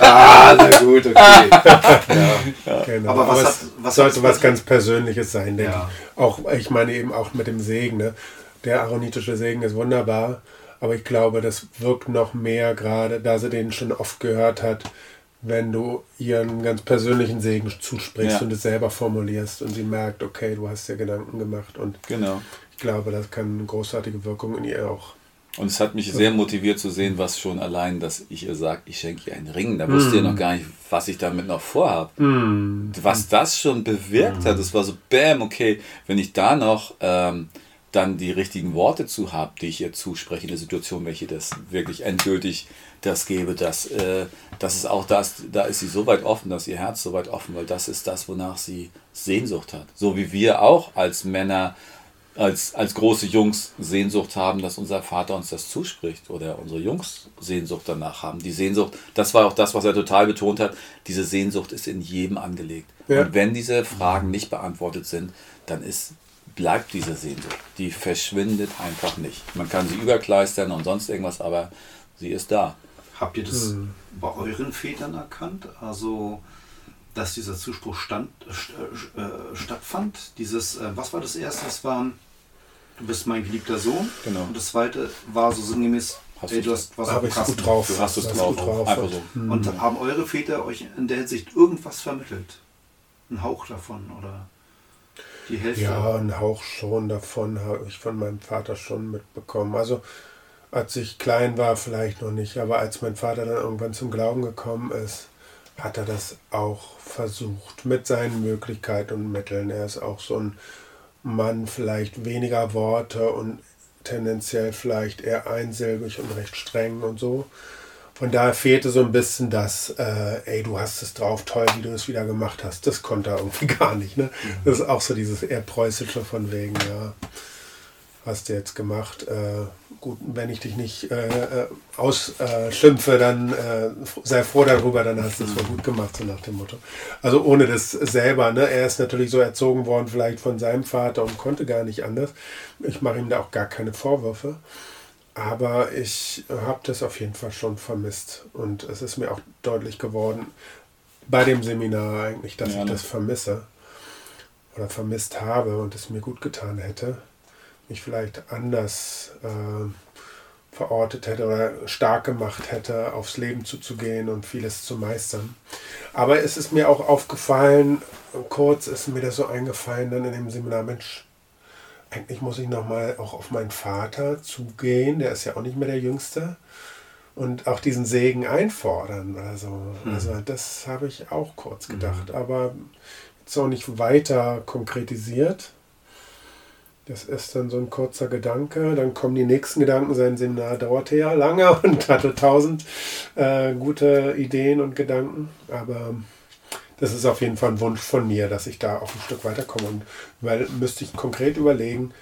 ah, na gut, okay. [LAUGHS] Ja, genau. Aber was, Aber hat, was sollte was ganz Persönliches sein, denke ja. ich. Auch, ich meine eben auch mit dem Segen. Ne? der aaronitische Segen ist wunderbar, aber ich glaube, das wirkt noch mehr gerade, da sie den schon oft gehört hat, wenn du ihr einen ganz persönlichen Segen zusprichst ja. und es selber formulierst und sie merkt, okay, du hast dir Gedanken gemacht und genau. ich glaube, das kann eine großartige Wirkung in ihr auch. Und es hat mich sehr motiviert zu sehen, was schon allein, dass ich ihr sage, ich schenke ihr einen Ring. Da wusste mm. ihr noch gar nicht, was ich damit noch vorhabe. Mm. Was das schon bewirkt mm. hat, das war so, bam, okay, wenn ich da noch ähm, dann die richtigen Worte zu habe, die ich ihr zuspreche in der Situation, welche das wirklich endgültig das gebe, dass äh, das ist auch das, da ist sie so weit offen, dass ihr Herz so weit offen, weil das ist das, wonach sie Sehnsucht hat. So wie wir auch als Männer, als, als große Jungs Sehnsucht haben, dass unser Vater uns das zuspricht oder unsere Jungs Sehnsucht danach haben. Die Sehnsucht, das war auch das, was er total betont hat, diese Sehnsucht ist in jedem angelegt. Ja. Und wenn diese Fragen nicht beantwortet sind, dann ist bleibt diese Sehnsucht. Die verschwindet einfach nicht. Man kann sie überkleistern und sonst irgendwas, aber sie ist da. Habt ihr das hm. bei euren Vätern erkannt? Also, dass dieser Zuspruch stand, äh, äh, stattfand. Dieses, äh, was war das erste? Das war, du bist mein geliebter Sohn. Genau. Und das zweite war so sinngemäß, Hast ey, du- hast was auf dem Kasten. gut drauf. Du hast es drauf. gut drauf. Einfach so. Hm. Und haben eure Väter euch in der Hinsicht irgendwas vermittelt? Ein Hauch davon oder die Hälfte? Ja, einen Hauch schon davon habe ich von meinem Vater schon mitbekommen. Also als ich klein war, vielleicht noch nicht, aber als mein Vater dann irgendwann zum Glauben gekommen ist, hat er das auch versucht mit seinen Möglichkeiten und Mitteln. Er ist auch so ein Mann, vielleicht weniger Worte und tendenziell vielleicht eher einsilbig und recht streng und so. Von daher fehlte so ein bisschen das, äh, ey, du hast es drauf, toll, wie du es wieder gemacht hast. Das konnte er irgendwie [LAUGHS] gar nicht. Ne? Das ist auch so dieses eher preußische von wegen, ja, hast du jetzt gemacht. Äh, gut, wenn ich dich nicht äh, äh, ausschimpfe, dann äh, sei froh darüber, dann hast du es wohl gut gemacht, so nach dem Motto. Also ohne das selber, ne? Er ist natürlich so erzogen worden, vielleicht von seinem Vater und konnte gar nicht anders. Ich mache ihm da auch gar keine Vorwürfe. Aber ich habe das auf jeden Fall schon vermisst. Und es ist mir auch deutlich geworden, bei dem Seminar eigentlich, dass Ja, ich ne? das vermisse oder vermisst habe und es mir gut getan hätte, mich vielleicht anders äh, verortet hätte oder stark gemacht hätte, aufs Leben zuzugehen und vieles zu meistern. Aber es ist mir auch aufgefallen, kurz ist mir das so eingefallen dann in dem Seminar, Mensch, eigentlich muss ich nochmal auch auf meinen Vater zugehen, der ist ja auch nicht mehr der Jüngste, und auch diesen Segen einfordern. Also, also das habe ich auch kurz gedacht, aber jetzt auch nicht weiter konkretisiert. Das ist dann so ein kurzer Gedanke. Dann kommen die nächsten Gedanken. Sein Seminar dauerte ja lange [LAUGHS] und hatte tausend äh, gute Ideen und Gedanken. Aber das ist auf jeden Fall ein Wunsch von mir, dass ich da auch ein Stück weiterkomme. Und weil müsste ich konkret überlegen,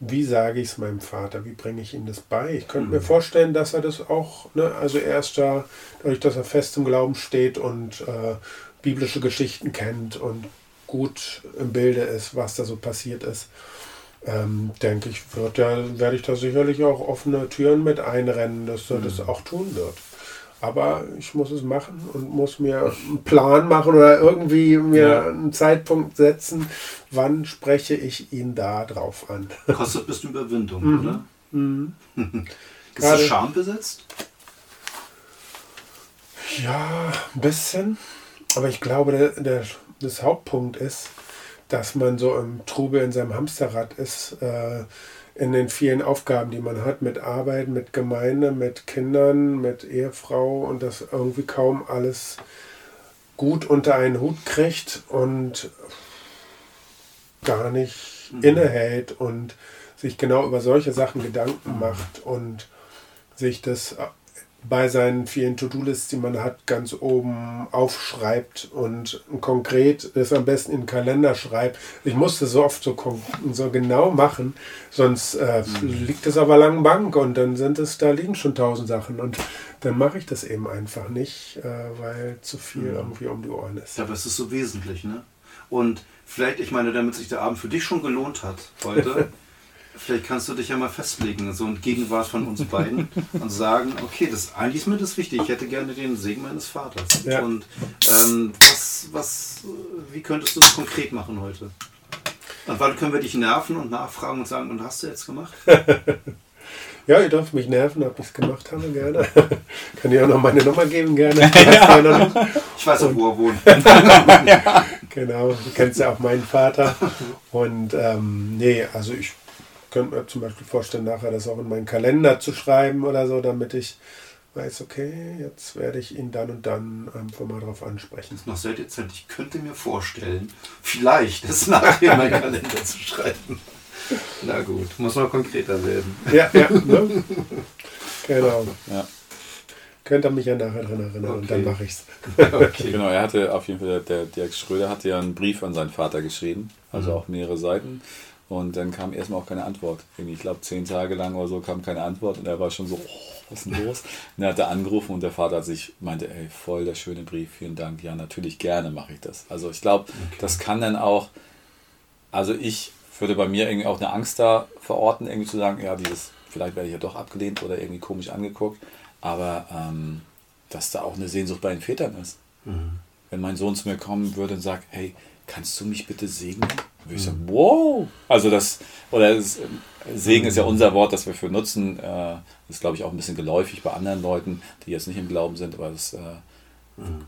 wie sage ich es meinem Vater, wie bringe ich ihm das bei? Ich könnte mir vorstellen, dass er das auch, ne, also er ist da, dadurch, dass er fest im Glauben steht und äh, biblische Geschichten kennt und gut im Bilde ist, was da so passiert ist, ähm, denke ich, wird er, werde ich da sicherlich auch offene Türen mit einrennen, dass er das auch tun wird. Aber ich muss es machen und muss mir einen Plan machen oder irgendwie mir Ja. einen Zeitpunkt setzen, wann spreche ich ihn da drauf an. Kostet bestimmt Überwindung, oder? [LAUGHS] Ist Gerade- das Scham besetzt? Ja, ein bisschen. Aber ich glaube, der, der, das Hauptpunkt ist, dass man so im Trubel in seinem Hamsterrad ist, äh, in den vielen Aufgaben, die man hat, mit Arbeit, mit Gemeinde, mit Kindern, mit Ehefrau und das irgendwie kaum alles gut unter einen Hut kriegt und gar nicht innehält und sich genau über solche Sachen Gedanken macht und sich das bei seinen vielen To-Do-Lists, die man hat, ganz oben aufschreibt und konkret das am besten in den Kalender schreibt. Ich muss das so oft so, so genau machen, sonst äh, liegt es auf der langen Bank und dann sind es, da liegen schon tausend Sachen und dann mache ich das eben einfach nicht, äh, weil zu viel irgendwie um die Ohren ist. Ja, aber es ist so wesentlich, ne? Und vielleicht, ich meine, damit sich der Abend für dich schon gelohnt hat heute, [LAUGHS] vielleicht kannst du dich ja mal festlegen, so in Gegenwart von uns beiden [LAUGHS] und sagen, okay, das eigentlich ist mir das wichtig. Ich hätte gerne den Segen meines Vaters. Ja. Und ähm, was, was, wie könntest du das konkret machen heute? Und wann können wir dich nerven und nachfragen und sagen, und hast du jetzt gemacht? [LAUGHS] Ja, ihr dürft mich nerven, ob ich es gemacht habe, gerne. [LAUGHS] Kann ich auch noch meine Nummer geben, gerne. Noch. Ich weiß auch, wo er wohnt. Genau, du kennst ja auch meinen Vater. Und ähm, nee, also ich könnte mir zum Beispiel vorstellen, nachher das auch in meinen Kalender zu schreiben oder so, damit ich weiß, okay, jetzt werde ich ihn dann und dann einfach mal drauf ansprechen. noch sehr dezent. Ich könnte mir vorstellen, vielleicht das nachher in meinen Kalender zu schreiben. Na gut, muss noch konkreter werden. Ja, ja, ne? [LAUGHS] Genau. Ja. Könnt ihr mich ja nachher dran erinnern und dann Okay. mache ich's. [LAUGHS] Okay. Genau, er hatte auf jeden Fall, der Dirk Schröder hatte ja einen Brief an seinen Vater geschrieben, also auch mehrere Seiten. Und dann kam erstmal auch keine Antwort. Ich glaube, zehn Tage lang oder so kam keine Antwort und er war schon so, oh, was ist denn los? Und dann hat er angerufen und der Vater hat sich meinte, ey, voll der schöne Brief, vielen Dank. Ja, natürlich gerne mache ich das. Also ich glaube, das kann dann auch, also ich würde bei mir irgendwie auch eine Angst da verorten, irgendwie zu sagen, ja, dieses, vielleicht werde ich ja doch abgelehnt oder irgendwie komisch angeguckt, aber ähm, dass da auch eine Sehnsucht bei den Vätern ist. wenn mein Sohn zu mir kommen würde und sagt, hey, kannst du mich bitte segnen? Würde ich sagen, wow! Also das, oder das, Segen ist ja unser Wort, das wir für nutzen. Äh, ist, glaube ich, auch ein bisschen geläufig bei anderen Leuten, die jetzt nicht im Glauben sind, aber das, äh,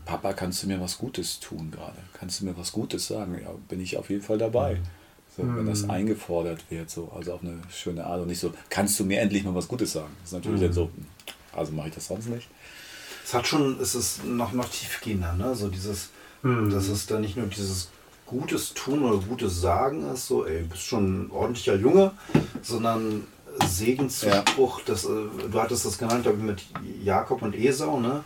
Papa, kannst du mir was Gutes tun gerade? Kannst du mir was Gutes sagen? Ja, bin ich auf jeden Fall dabei. So, wenn das eingefordert wird, so, also auf eine schöne Art und nicht so, kannst du mir endlich mal was Gutes sagen? Das ist natürlich dann so, also mache ich das sonst nicht. Es hat schon, es ist noch, noch tiefgehender, ne? So dieses, dass es dann nicht nur dieses Gutes tun oder Gutes sagen ist, so, ey, bist schon ein ordentlicher Junge, sondern Segenszuspruch, das, äh, du hattest das genannt, glaube ich, mit Jakob und Esau, ne?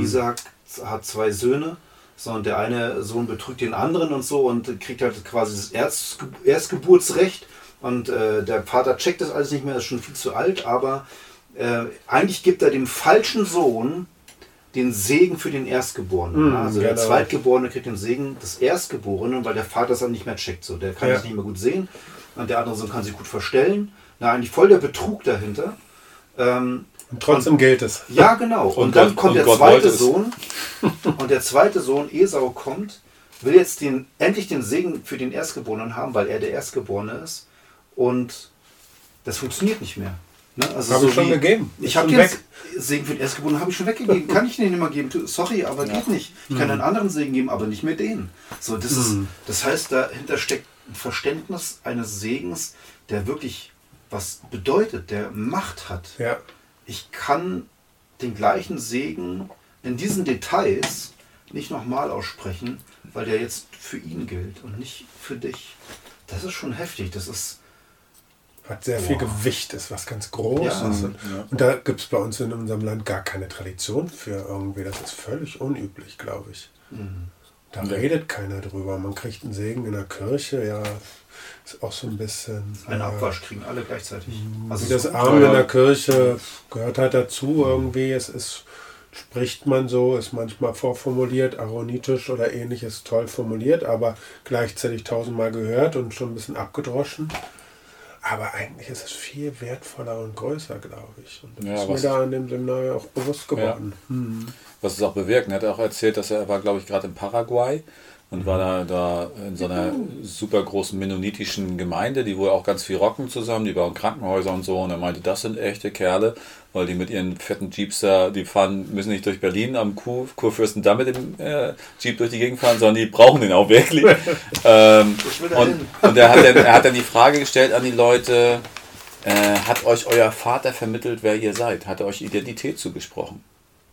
Isaac hat zwei Söhne, so, und der eine Sohn betrügt den anderen und so und kriegt halt quasi das Erstge Erstgeburtsrecht und äh, der Vater checkt das alles nicht mehr, ist schon viel zu alt, aber äh, eigentlich gibt er dem falschen Sohn den Segen für den Erstgeborenen. Mhm, also der genau. Zweitgeborene kriegt den Segen des Erstgeborenen, weil der Vater es dann nicht mehr checkt. So, der kann Ja. es nicht mehr gut sehen und der andere Sohn kann sich gut verstellen. Na, eigentlich voll der Betrug dahinter. Ähm, Und trotzdem gilt es. ja, genau. Und, Und dann Gott- kommt und der Gott zweite. Sohn. [LAUGHS] Und der zweite Sohn, Esau, kommt, will jetzt den, endlich den Segen für den Erstgeborenen haben, weil er der Erstgeborene ist. Und das funktioniert nicht mehr. Ne? Also Hab ich schon gegeben. Ich habe den weg. Segen für den Erstgeborenen habe ich schon weggegeben. Kann ich den nicht mehr geben? Sorry, aber geht nicht. Ich Mhm. kann einen anderen Segen geben, aber nicht mehr den. So, das, ist, das heißt, dahinter steckt ein Verständnis eines Segens, der wirklich was bedeutet, der Macht hat Ja. ich kann den gleichen Segen in diesen Details nicht nochmal aussprechen, weil der jetzt für ihn gilt und nicht für dich. Das ist schon heftig. Das ist. Hat sehr viel Gewicht, ist was ganz Großes. Ja. und, und da gibt es bei uns in unserem Land gar keine Tradition für irgendwie. Das ist völlig unüblich, glaube ich. Da redet keiner drüber. Man kriegt einen Segen in der Kirche, ja, ist auch so ein bisschen. Ein äh, Abwasch kriegen alle gleichzeitig. Also Wie das Amen in der Kirche gehört halt dazu irgendwie. Es ist, spricht man so, ist manchmal vorformuliert, aronitisch oder ähnliches toll formuliert, aber gleichzeitig tausendmal gehört und schon ein bisschen abgedroschen. Aber eigentlich ist es viel wertvoller und größer, glaube ich. Und das Ja, ist mir da in dem Seminar auch bewusst geworden. was es auch bewirkt. Er hat auch erzählt, dass er war, glaube ich, gerade in Paraguay und war da, da in so einer super großen mennonitischen Gemeinde, die wohl auch ganz viel rocken zusammen, die bauen Krankenhäuser und so. Und er meinte, das sind echte Kerle, weil die mit ihren fetten Jeeps da, die fahren, müssen nicht durch Berlin am Kur, Kurfürstendamm mit dem äh, Jeep durch die Gegend fahren, sondern die brauchen den auch wirklich. [LAUGHS] ähm, und und er, hat dann, er hat dann die Frage gestellt an die Leute, äh, hat euch euer Vater vermittelt, wer ihr seid? Hat er euch Identität zugesprochen?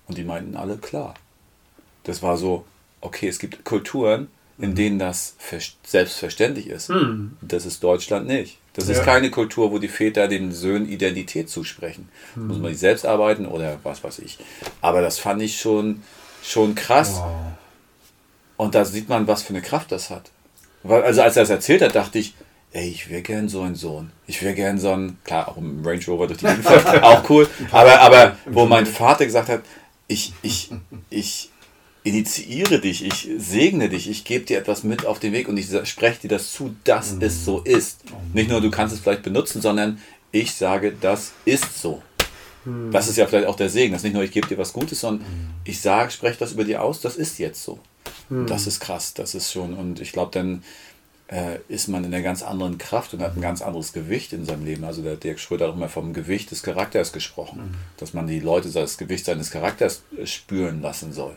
Und die meinten alle, klar. Das war so, okay, es gibt Kulturen, in denen das ver- selbstverständlich ist. Das ist Deutschland nicht. Das ist Ja. keine Kultur, wo die Väter den Söhnen Identität zusprechen. Muss man sich selbst arbeiten oder was weiß ich. Aber das fand ich schon, schon krass. Und da sieht man, was für eine Kraft das hat. Weil, also als er das erzählt hat, dachte ich, ey, ich wäre gern so ein Sohn. Ich wäre gern so ein, klar, auch im Range Rover durch die Gegend [LAUGHS] auch cool. Aber, aber wo mein Vater gesagt hat, ich, ich, ich initiiere dich, ich segne dich, ich gebe dir etwas mit auf den Weg und ich spreche dir das zu, dass es so ist. Nicht nur, du kannst es vielleicht benutzen, sondern ich sage, das ist so. Das ist ja vielleicht auch der Segen. Das ist nicht nur, ich gebe dir was Gutes, sondern ich sage, spreche das über dir aus, das ist jetzt so. Und Das ist krass, das ist schon. Und ich glaube, dann äh, ist man in einer ganz anderen Kraft und hat ein ganz anderes Gewicht in seinem Leben. Also der Dirk Schröder hat auch immer vom Gewicht des Charakters gesprochen, dass man die Leute das Gewicht seines Charakters äh, spüren lassen soll.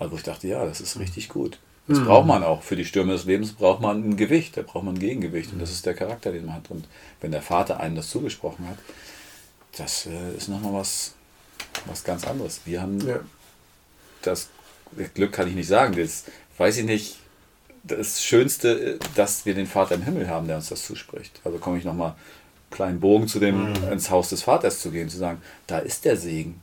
Also ich dachte, ja, das ist richtig gut. Das braucht man auch. Für die Stürme des Lebens braucht man ein Gewicht, da braucht man ein Gegengewicht. Und das ist der Charakter, den man hat. Und wenn der Vater einem das zugesprochen hat, das äh, ist nochmal was, was ganz anderes. Wir haben Ja. das Glück kann ich nicht sagen, das weiß ich nicht. Das Schönste, dass wir den Vater im Himmel haben, der uns das zuspricht. Also komme ich nochmal kleinen Bogen zu dem, ins Haus des Vaters zu gehen, zu sagen, da ist der Segen.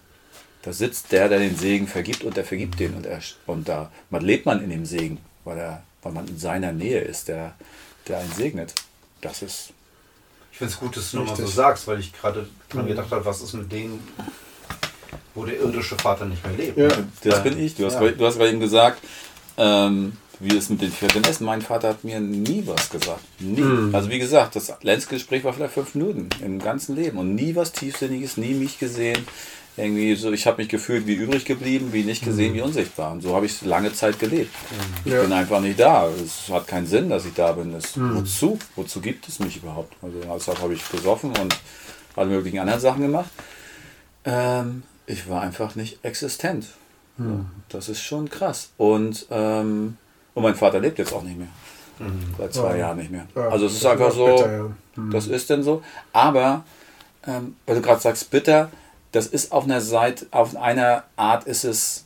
Da sitzt der, der den Segen vergibt und der vergibt den. Und, er, und da man lebt man in dem Segen, weil, er, weil man in seiner Nähe ist, der, der einen segnet. Das ist Ich finde es gut, dass du nochmal so sagst, weil ich gerade dran gedacht habe, was ist mit denen, wo der irdische Vater nicht mehr lebt. Ja. Das bin ich. Du hast, Ja. du hast gerade eben gesagt, ähm, wie es mit den vierten ist. Mein Vater hat mir nie was gesagt. Nie. Also wie gesagt, das Lenzgespräch war vielleicht fünf Minuten im ganzen Leben und nie was Tiefsinniges, nie mich gesehen, irgendwie so, ich habe mich gefühlt wie übrig geblieben, wie nicht gesehen, wie unsichtbar. Und so habe ich lange Zeit gelebt. Ich Ja. bin einfach nicht da. Es hat keinen Sinn, dass ich da bin. Es, Wozu? Wozu gibt es mich überhaupt? Also deshalb habe ich gesoffen und alle möglichen anderen Sachen gemacht. Ähm, ich war einfach nicht existent. So, das ist schon krass. Und, ähm, und mein Vater lebt jetzt auch nicht mehr. Seit zwei Ja. Jahren nicht mehr. Ja, also es ist das einfach so, bitter, ja. Hm. das ist denn so. Aber, ähm, weil du gerade sagst, bitter, das ist auf einer Seite, auf einer Art ist es,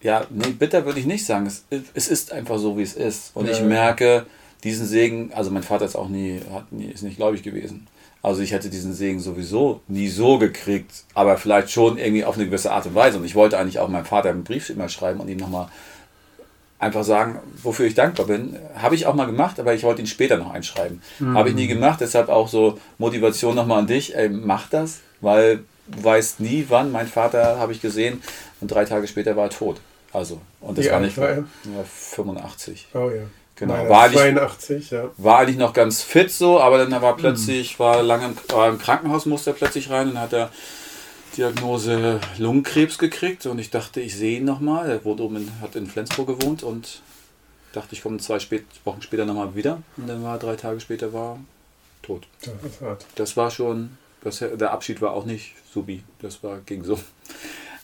ja, nee, bitter würde ich nicht sagen. Es, es ist einfach so, wie es ist. Und Ja, ich ja. merke diesen Segen, also mein Vater ist auch nie, hat nie, ist nicht gläubig gewesen. Also ich hätte diesen Segen sowieso nie so gekriegt, aber vielleicht schon irgendwie auf eine gewisse Art und Weise. Und ich wollte eigentlich auch meinem Vater einen Brief immer schreiben und ihm nochmal einfach sagen, wofür ich dankbar bin. Habe ich auch mal gemacht, aber ich wollte ihn später noch einschreiben. Habe ich nie gemacht, deshalb auch so Motivation nochmal an dich, ey, mach das, weil du weißt nie, wann. Mein Vater habe ich gesehen und drei Tage später war er tot. Also, und das Wie war nicht war ja, 85. Oh ja. Genau. Meiner War nicht- 82, ja. War eigentlich noch ganz fit so, aber dann war plötzlich, war lange im, war im Krankenhaus, musste er plötzlich rein und hat er Diagnose Lungenkrebs gekriegt und ich dachte, ich sehe ihn nochmal. Er wurde oben in, hat in Flensburg gewohnt und dachte, ich komme zwei spät, Wochen später nochmal wieder und dann war drei Tage später war tot. Das war schon, das, der Abschied war auch nicht subi, das war ging so.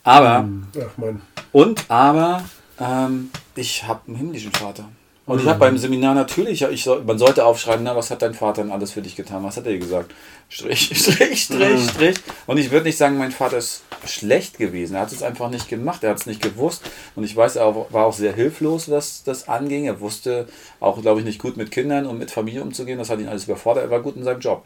Aber Ach man. und aber ähm, ich habe einen himmlischen Vater. Und ich habe beim Seminar natürlich, ich soll, man sollte aufschreiben, na, was hat dein Vater denn alles für dich getan? Was hat er dir gesagt? Strich, [LAUGHS] Strich, Strich, Strich. Und ich würde nicht sagen, mein Vater ist schlecht gewesen. Er hat es einfach nicht gemacht, er hat es nicht gewusst. Und ich weiß, er war auch sehr hilflos, was das anging. Er wusste auch, glaube ich, nicht gut mit Kindern und mit Familie umzugehen. Das hat ihn alles überfordert. Er war gut in seinem Job.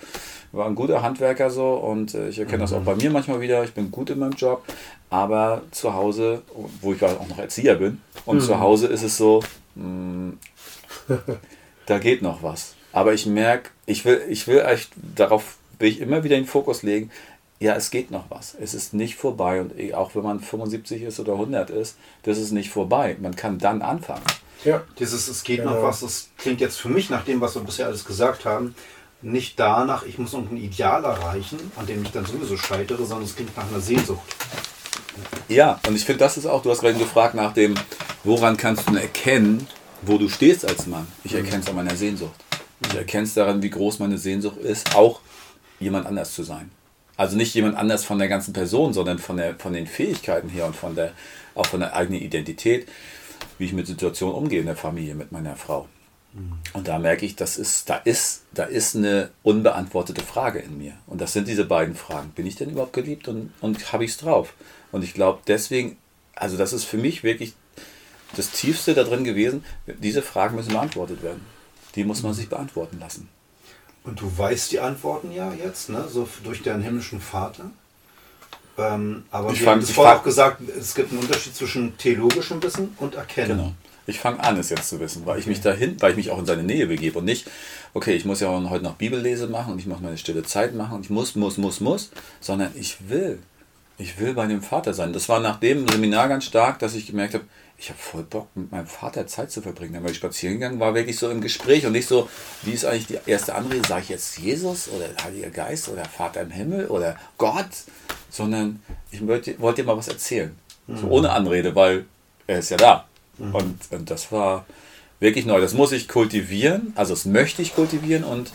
Er war ein guter Handwerker so und äh, ich erkenne das auch bei mir manchmal wieder. Ich bin gut in meinem Job, aber zu Hause, wo ich auch noch Erzieher bin, und zu Hause ist es so, mh, [LAUGHS] da geht noch was. Aber ich merke, ich will, ich will echt, darauf will ich immer wieder den Fokus legen, ja, es geht noch was. Es ist nicht vorbei und eh, auch wenn man 75 ist oder 100 ist, das ist nicht vorbei. Man kann dann anfangen. Ja. Dieses, es geht Genau. noch was, das klingt jetzt für mich, nach dem, was wir bisher alles gesagt haben, nicht danach, ich muss irgendein Ideal erreichen, an dem ich dann sowieso scheitere, sondern es klingt nach einer Sehnsucht. Ja, und ich finde, das ist auch, du hast gerade gefragt nach dem, woran kannst du denn erkennen, wo du stehst als Mann? Ich erkenne es an meiner Sehnsucht. Ich erkenne es daran, wie groß meine Sehnsucht ist, auch jemand anders zu sein. Also nicht jemand anders von der ganzen Person, sondern von, der, von den Fähigkeiten her und von der, auch von der eigenen Identität, wie ich mit Situationen umgehe in der Familie, mit meiner Frau. Und da merke ich, das ist, da, ist, da ist eine unbeantwortete Frage in mir. Und das sind diese beiden Fragen. Bin ich denn überhaupt geliebt und, und habe ich es drauf? Und ich glaube, deswegen, also das ist für mich wirklich das Tiefste da drin gewesen. Diese Fragen müssen beantwortet werden. Die muss man sich beantworten lassen. Und du weißt die Antworten ja jetzt, ne? so durch deinen himmlischen Vater. Ähm, aber Ich wir fang- haben es ich vorher auch gesagt, es gibt einen Unterschied zwischen theologischem Wissen und Erkennen. Genau. Ich fange an, es jetzt zu wissen, weil ich mich dahin, weil ich mich auch in seine Nähe begebe und nicht, okay, ich muss ja heute noch Bibellese machen und ich muss meine stille Zeit machen und ich muss, muss, muss, muss, sondern ich will. Ich will bei dem Vater sein. Das war nach dem Seminar ganz stark, dass ich gemerkt habe, ich habe voll Bock, mit meinem Vater Zeit zu verbringen. Dann war ich spazieren gegangen, war wirklich so im Gespräch und nicht so, wie ist eigentlich die erste Anrede? Sage ich jetzt Jesus oder Heiliger Geist oder Vater im Himmel oder Gott? Sondern ich wollte, wollte dir mal was erzählen. So ohne Anrede, weil er ist ja da. Und, und das war wirklich neu. Das muss ich kultivieren, also das möchte ich kultivieren und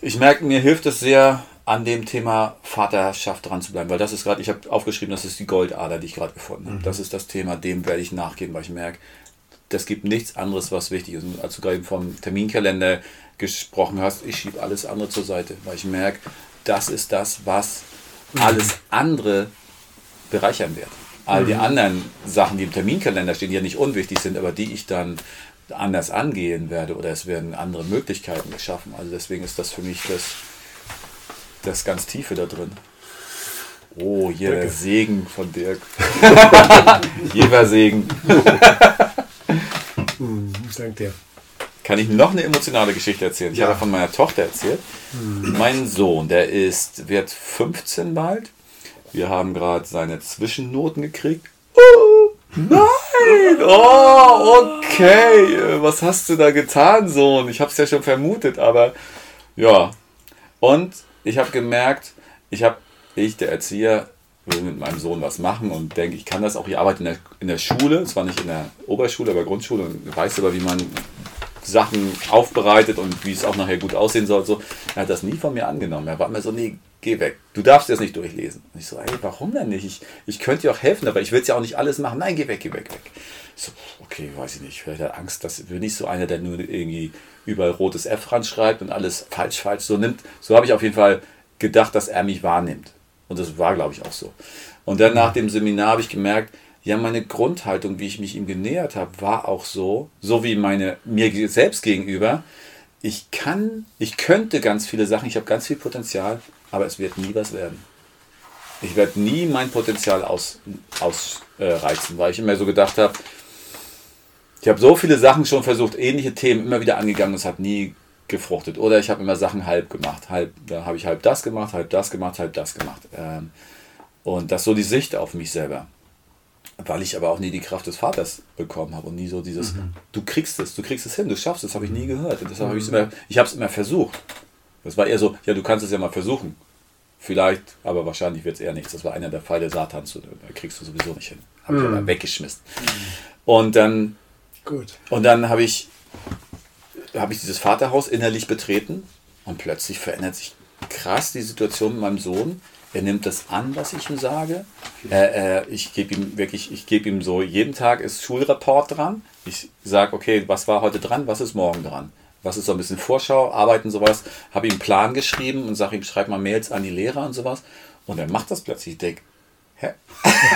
ich merke, mir hilft es sehr, an dem Thema Vaterschaft dran zu bleiben, weil das ist gerade, ich habe aufgeschrieben, das ist die Goldader, die ich gerade gefunden habe. Das ist das Thema, dem werde ich nachgehen, weil ich merke, das gibt nichts anderes, was wichtig ist. Und als du gerade vom Terminkalender gesprochen hast, ich schiebe alles andere zur Seite, weil ich merke, das ist das, was alles andere bereichern wird. All die anderen Sachen, die im Terminkalender stehen, die ja nicht unwichtig sind, aber die ich dann anders angehen werde oder es werden andere Möglichkeiten geschaffen. Also deswegen ist das für mich das, das ganz Tiefe da drin. Oh, hier der Danke. Segen von Dirk. [LAUGHS] Jever Segen. [LAUGHS] Hm, dank dir. Kann ich noch eine emotionale Geschichte erzählen? Ich Ja. habe von meiner Tochter erzählt. Mein Sohn, der ist, wird 15 bald. Wir haben gerade seine Zwischennoten gekriegt. Oh, nein! Oh, okay. Was hast du da getan, Sohn? Ich habe es ja schon vermutet, aber ja. Und ich habe gemerkt, ich habe ich, der Erzieher, will mit meinem Sohn was machen und denke, ich kann das auch. Ich arbeite in der, in der Schule, zwar nicht in der Oberschule, aber Grundschule und weiß aber, wie man Sachen aufbereitet und wie es auch nachher gut aussehen soll. So. Er hat das nie von mir angenommen. Er war immer so, nee, geh weg. Du darfst das nicht durchlesen. Und ich so, ey, warum denn nicht? Ich, ich könnte dir auch helfen, aber ich will es ja auch nicht alles machen. Nein, geh weg, geh weg, weg. Ich so, okay, weiß ich nicht. Vielleicht hat Angst, dass bin ich so einer, der nur irgendwie überall rotes F schreibt und alles falsch, falsch so nimmt. So habe ich auf jeden Fall gedacht, dass er mich wahrnimmt. Und das war, glaube ich, auch so. Und dann nach dem Seminar habe ich gemerkt, ja, meine Grundhaltung, wie ich mich ihm genähert habe, war auch so, so wie meine mir selbst gegenüber. Ich kann, ich könnte ganz viele Sachen, ich habe ganz viel Potenzial, aber es wird nie was werden. Ich werde nie mein Potenzial ausreizen, aus, äh, weil ich immer so gedacht habe, ich habe so viele Sachen schon versucht, ähnliche Themen immer wieder angegangen, es hat nie gefruchtet. Oder ich habe immer Sachen halb gemacht. Halb, da habe ich halb das gemacht, halb das gemacht, halb das gemacht. Ähm, und das ist so die Sicht auf mich selber. Weil ich aber auch nie die Kraft des Vaters bekommen habe und nie so dieses, mhm. du kriegst es, du kriegst es hin, du schaffst es, habe ich nie gehört. Und deshalb mhm. habe ich immer, ich habe es immer versucht. Das war eher so, ja, du kannst es ja mal versuchen. Vielleicht, aber wahrscheinlich wird es eher nichts. Das war einer der Pfeile Satans, da kriegst du sowieso nicht hin. Habe ich mhm. immer weggeschmissen. Und dann, Gut. Und dann habe ich habe ich dieses Vaterhaus innerlich betreten und plötzlich verändert sich krass die Situation mit meinem Sohn. Er nimmt das an, was ich ihm sage. Äh, äh, ich gebe ihm wirklich, ich gebe ihm so, jeden Tag ist Schulreport dran. Ich sage, okay, was war heute dran, was ist morgen dran? Was ist so ein bisschen Vorschau, Arbeiten, sowas. Habe ihm einen Plan geschrieben und sage ihm, schreib mal Mails an die Lehrer und sowas. Und er macht das plötzlich. Ich denke, Hä?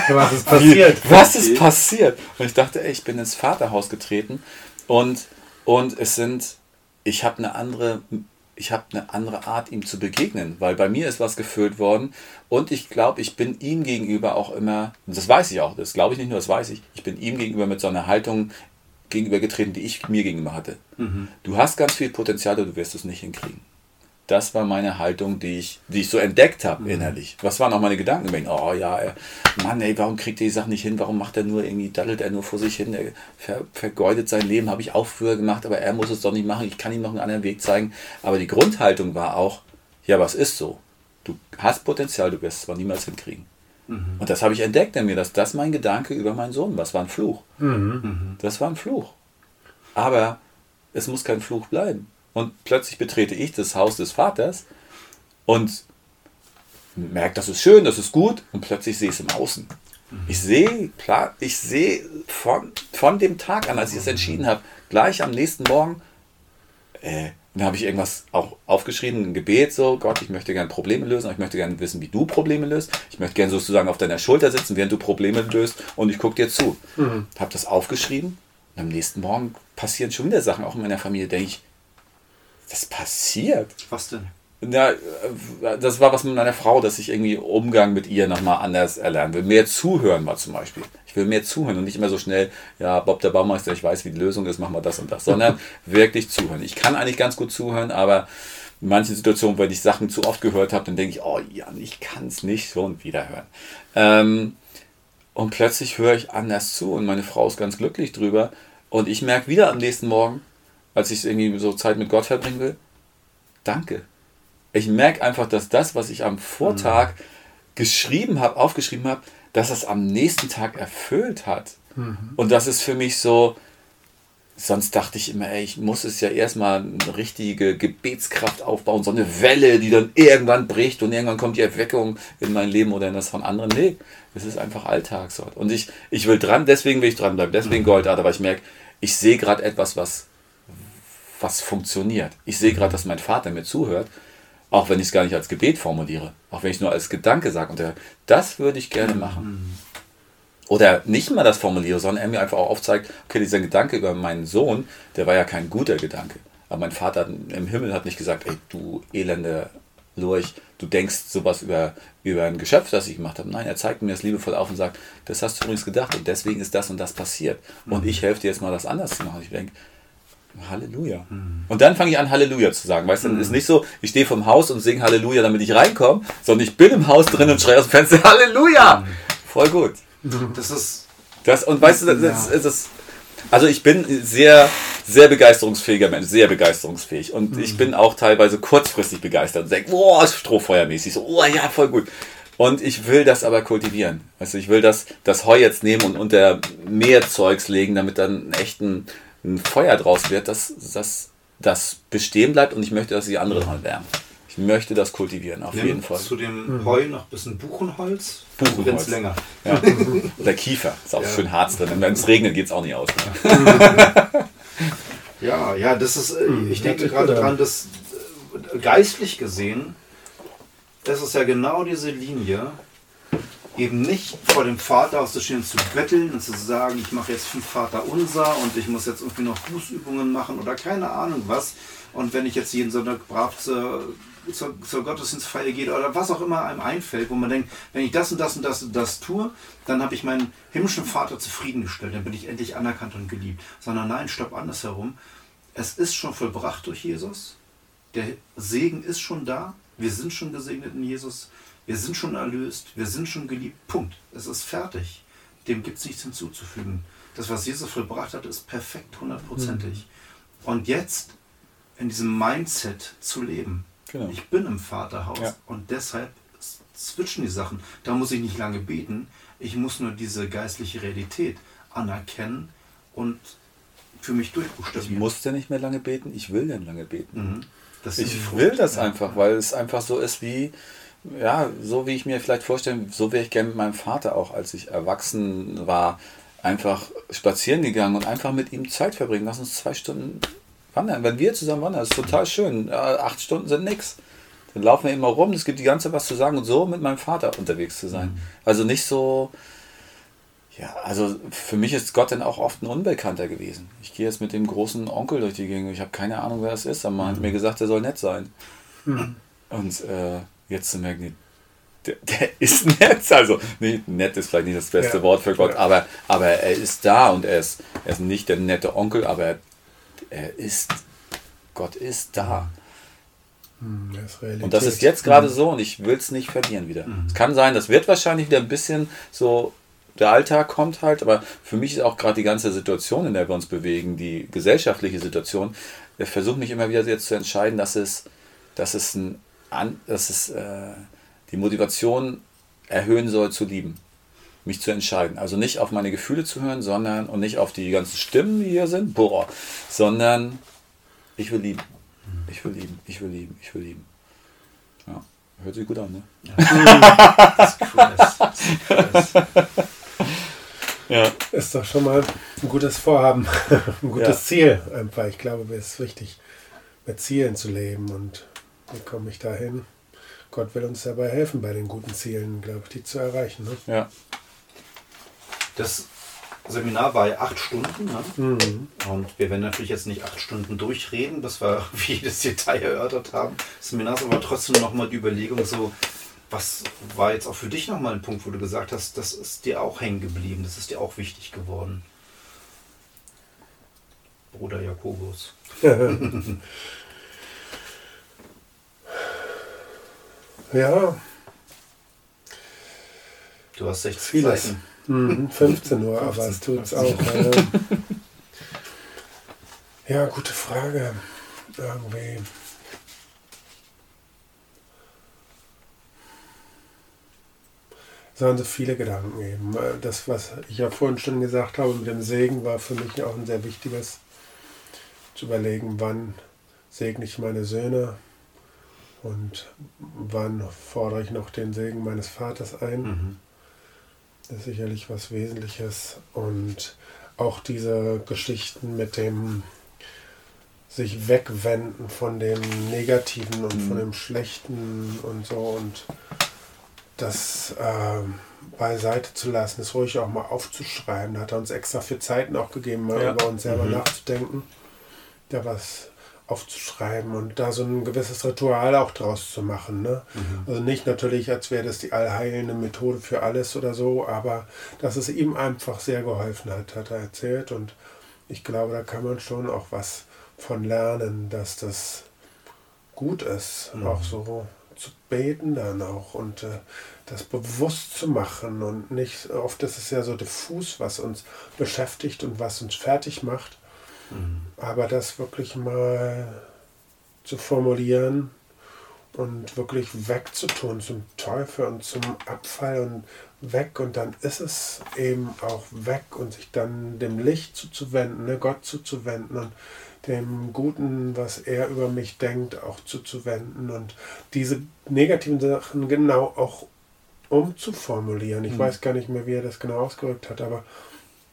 Was ist [LAUGHS] passiert? Was ist passiert? Und ich dachte, ey, ich bin ins Vaterhaus getreten und und es sind, ich habe eine andere, ich habe eine andere Art, ihm zu begegnen, weil bei mir ist was gefüllt worden und ich glaube, ich bin ihm gegenüber auch immer, das weiß ich auch, das glaube ich nicht nur, das weiß ich, ich bin ihm gegenüber mit so einer Haltung gegenübergetreten, die ich mir gegenüber hatte. Mhm. Du hast ganz viel Potenzial, aber du wirst es nicht hinkriegen das war meine Haltung, die ich, die ich so entdeckt habe mhm. innerlich. Was waren auch meine Gedanken? Oh ja, Mann, ey, warum kriegt er die Sachen nicht hin? Warum macht er nur irgendwie, daddelt er nur vor sich hin? Er ver, vergeudet sein Leben, habe ich auch früher gemacht, aber er muss es doch nicht machen. Ich kann ihm noch einen anderen Weg zeigen. Aber die Grundhaltung war auch, ja, was ist so? Du hast Potenzial, du wirst es zwar niemals hinkriegen. Mhm. Und das habe ich entdeckt in mir, dass das mein Gedanke über meinen Sohn war. Das war ein Fluch. Mhm. Das war ein Fluch. Aber es muss kein Fluch bleiben. Und plötzlich betrete ich das Haus des Vaters und merke, das ist schön, das ist gut. Und plötzlich sehe ich es im Außen. Ich sehe, klar, ich sehe von, von dem Tag an, als ich es entschieden habe, gleich am nächsten Morgen, äh, dann habe ich irgendwas auch aufgeschrieben, ein Gebet, so, Gott, ich möchte gerne Probleme lösen, ich möchte gerne wissen, wie du Probleme löst. Ich möchte gerne sozusagen auf deiner Schulter sitzen, während du Probleme löst und ich gucke dir zu. Mhm. Habe das aufgeschrieben und am nächsten Morgen passieren schon wieder Sachen, auch in meiner Familie, denke ich, das passiert. Was denn? Ja, äh, das war was mit meiner Frau, dass ich irgendwie Umgang mit ihr nochmal anders erlernen will. Mehr zuhören mal zum Beispiel. Ich will mehr zuhören und nicht immer so schnell, ja, Bob der Baumeister, ich weiß, wie die Lösung ist, machen wir das und das, sondern [LAUGHS] wirklich zuhören. Ich kann eigentlich ganz gut zuhören, aber in manchen Situationen, wenn ich Sachen zu oft gehört habe, dann denke ich, oh Jan, ich kann es nicht so und wieder hören. Ähm, und plötzlich höre ich anders zu und meine Frau ist ganz glücklich drüber. Und ich merke wieder am nächsten Morgen, als ich irgendwie so Zeit mit Gott verbringen will, danke. Ich merke einfach, dass das, was ich am Vortag mhm. geschrieben habe, aufgeschrieben habe, dass es am nächsten Tag erfüllt hat. Mhm. Und das ist für mich so, sonst dachte ich immer, ey, ich muss es ja erstmal eine richtige Gebetskraft aufbauen, so eine Welle, die dann irgendwann bricht und irgendwann kommt die Erweckung in mein Leben oder in das von anderen. Nee, es ist einfach Alltag. Und ich, ich will dran, deswegen will ich dranbleiben, deswegen mhm. Goldart, weil ich merke, ich sehe gerade etwas, was was funktioniert. Ich sehe gerade, dass mein Vater mir zuhört, auch wenn ich es gar nicht als Gebet formuliere, auch wenn ich es nur als Gedanke sage. Und der, das würde ich gerne machen. Oder nicht mal das formuliere, sondern er mir einfach auch aufzeigt, okay, dieser Gedanke über meinen Sohn, der war ja kein guter Gedanke. Aber mein Vater im Himmel hat nicht gesagt, ey, du elende Lurch, du denkst sowas über, über ein Geschöpf, das ich gemacht habe. Nein, er zeigt mir das liebevoll auf und sagt, das hast du übrigens gedacht und deswegen ist das und das passiert. Und mhm. ich helfe dir jetzt mal, das anders zu machen. Ich denke, Halleluja. Mhm. Und dann fange ich an, Halleluja zu sagen. Weißt du, mhm. ist nicht so, ich stehe vom Haus und singe Halleluja, damit ich reinkomme, sondern ich bin im Haus drin und schreie aus dem Fenster [LAUGHS] Halleluja. Mhm. Voll gut. Das ist. Das, und weißt du, das, das, das, das also ich bin sehr, sehr begeisterungsfähiger Mensch, sehr begeisterungsfähig. Und mhm. ich bin auch teilweise kurzfristig begeistert und denke, boah, strohfeuermäßig, so, oh ja, voll gut. Und ich will das aber kultivieren. Also ich will das, das Heu jetzt nehmen und unter mehr Zeugs legen, damit dann echt ein, ein Feuer draus wird, dass das, das bestehen bleibt und ich möchte, dass die anderen halt wärmen. Ich möchte das kultivieren, auf Nimm jeden Fall. Zu dem Heu noch ein bisschen Buchenholz. Buchenholz. Wenn's länger. Ja. [LAUGHS] Oder Kiefer, ist auch Ja. schön Harz drin. Und wenn es regnet, geht es auch nicht aus. [LAUGHS] Ja, ja, das ist, äh, ich denke gerade dran, dass äh, geistlich gesehen, das ist ja genau diese Linie, eben nicht vor dem Vater aus der Stehen zu betteln und zu sagen, ich mache jetzt fünf Vater unser und ich muss jetzt irgendwie noch Bußübungen machen oder keine Ahnung was. Und wenn ich jetzt jeden Sonntag brav zur, zur, zur Gottesdienstfeier gehe oder was auch immer einem einfällt, wo man denkt, wenn ich das und das und das und das tue, dann habe ich meinen himmlischen Vater zufriedengestellt, dann bin ich endlich anerkannt und geliebt. Sondern nein, stopp andersherum. Es ist schon vollbracht durch Jesus. Der Segen ist schon da. Wir sind schon gesegnet in Jesus. Wir sind schon erlöst. Wir sind schon geliebt. Punkt. Es ist fertig. Dem gibt es nichts hinzuzufügen. Das, was Jesus vollbracht hat, ist perfekt, hundertprozentig. Und jetzt in diesem Mindset zu leben. Genau. Ich bin im Vaterhaus Ja. und deshalb switchen die Sachen. Da muss ich nicht lange beten. Ich muss nur diese geistliche Realität anerkennen und für mich Ich durchbuchstabieren. musste nicht mehr lange beten, ich will denn lange beten. Mhm. Ich will das Ja. einfach, weil es einfach so ist wie, ja, so wie ich mir vielleicht vorstelle, so wäre ich gerne mit meinem Vater auch, als ich erwachsen war, einfach spazieren gegangen und einfach mit ihm Zeit verbringen. Lass uns zwei Stunden wandern. Wenn wir zusammen wandern, ist total schön. Ja, acht Stunden sind nix. Dann laufen wir immer rum, es gibt die ganze was zu sagen und so mit meinem Vater unterwegs zu sein. Also nicht so, ja, also für mich ist Gott dann auch oft ein Unbekannter gewesen. Ich gehe jetzt mit dem großen Onkel durch die Gegend. Ich habe keine Ahnung, wer das ist. Aber man hat mir gesagt, er soll nett sein. Und äh, jetzt zu merken, der, der ist [LAUGHS] nett. Also nicht, nett ist vielleicht nicht das beste Ja. Wort für Gott, Ja. aber, aber er ist da und er ist, er ist nicht der nette Onkel, aber er, er ist, Gott ist da. Hm, Das ist Realität. Und das ist jetzt gerade so und ich will es nicht verlieren wieder. Es kann sein, das wird wahrscheinlich wieder ein bisschen so, der Alltag kommt halt, aber für mich ist auch gerade die ganze Situation, in der wir uns bewegen, die gesellschaftliche Situation, ich versuche mich immer wieder jetzt zu entscheiden, dass es, dass es, ein, An- dass es äh, die Motivation erhöhen soll zu lieben. Mich zu entscheiden. Also nicht auf meine Gefühle zu hören, sondern und nicht auf die ganzen Stimmen, die hier sind, boah, sondern ich will lieben. Ich will lieben, ich will lieben, ich will lieben. Ja, hört sich gut an, ne? Das ist krass. Das ist krass. Ja. Ist doch schon mal ein gutes Vorhaben, [LAUGHS] ein gutes Ja. Ziel einfach. Ich glaube, es ist wichtig, mit Zielen zu leben. Und wie komme ich dahin? Gott will uns dabei helfen, bei den guten Zielen, glaube ich, die zu erreichen. Ne? Ja. Das Seminar war ja acht Stunden. Ne? Mhm. Und wir werden natürlich jetzt nicht acht Stunden durchreden, bis wir [LAUGHS] jedes Detail erörtert haben. Das Seminar ist aber trotzdem nochmal die Überlegung so, was war jetzt auch für dich nochmal ein Punkt, wo du gesagt hast, das ist dir auch hängen geblieben, das ist dir auch wichtig geworden. Bruder Jakobus. [LAUGHS] [LAUGHS] Ja, Du hast 60 Vieles. Seiten. mhm, [LAUGHS] 15 Uhr, aber es tut's auch. Ähm, [LAUGHS] ja, gute Frage. Irgendwie. Es waren so viele Gedanken eben. Das, was ich ja vorhin schon gesagt habe mit dem Segen, war für mich auch ein sehr wichtiges, zu überlegen, wann segne ich meine Söhne und wann fordere ich noch den Segen meines Vaters ein. Mhm. Das ist sicherlich was Wesentliches. Und auch diese Geschichten mit dem sich wegwenden von dem Negativen und von dem Schlechten und so und das ähm, beiseite zu lassen, das ruhig auch mal aufzuschreiben. Da hat er uns extra für Zeiten auch gegeben, mal Ja. über uns selber Mhm. nachzudenken, da was aufzuschreiben und da so ein gewisses Ritual auch draus zu machen. Ne? Also nicht natürlich, als wäre das die allheilende Methode für alles oder so, aber dass es ihm einfach sehr geholfen hat, hat er erzählt. Und ich glaube, da kann man schon auch was von lernen, dass das gut ist, Mhm. auch so zu beten dann auch und äh, das bewusst zu machen und nicht, oft ist es ja so diffus, was uns beschäftigt und was uns fertig macht. Mhm. Aber das wirklich mal zu formulieren und wirklich wegzutun zum Teufel und zum Abfall und weg und dann ist es eben auch weg und sich dann dem Licht zuzuwenden, ne, Gott zuzuwenden und dem Guten, was er über mich denkt, auch zuzuwenden und diese negativen Sachen genau auch umzuformulieren. Ich mhm. weiß gar nicht mehr, wie er das genau ausgerückt hat, aber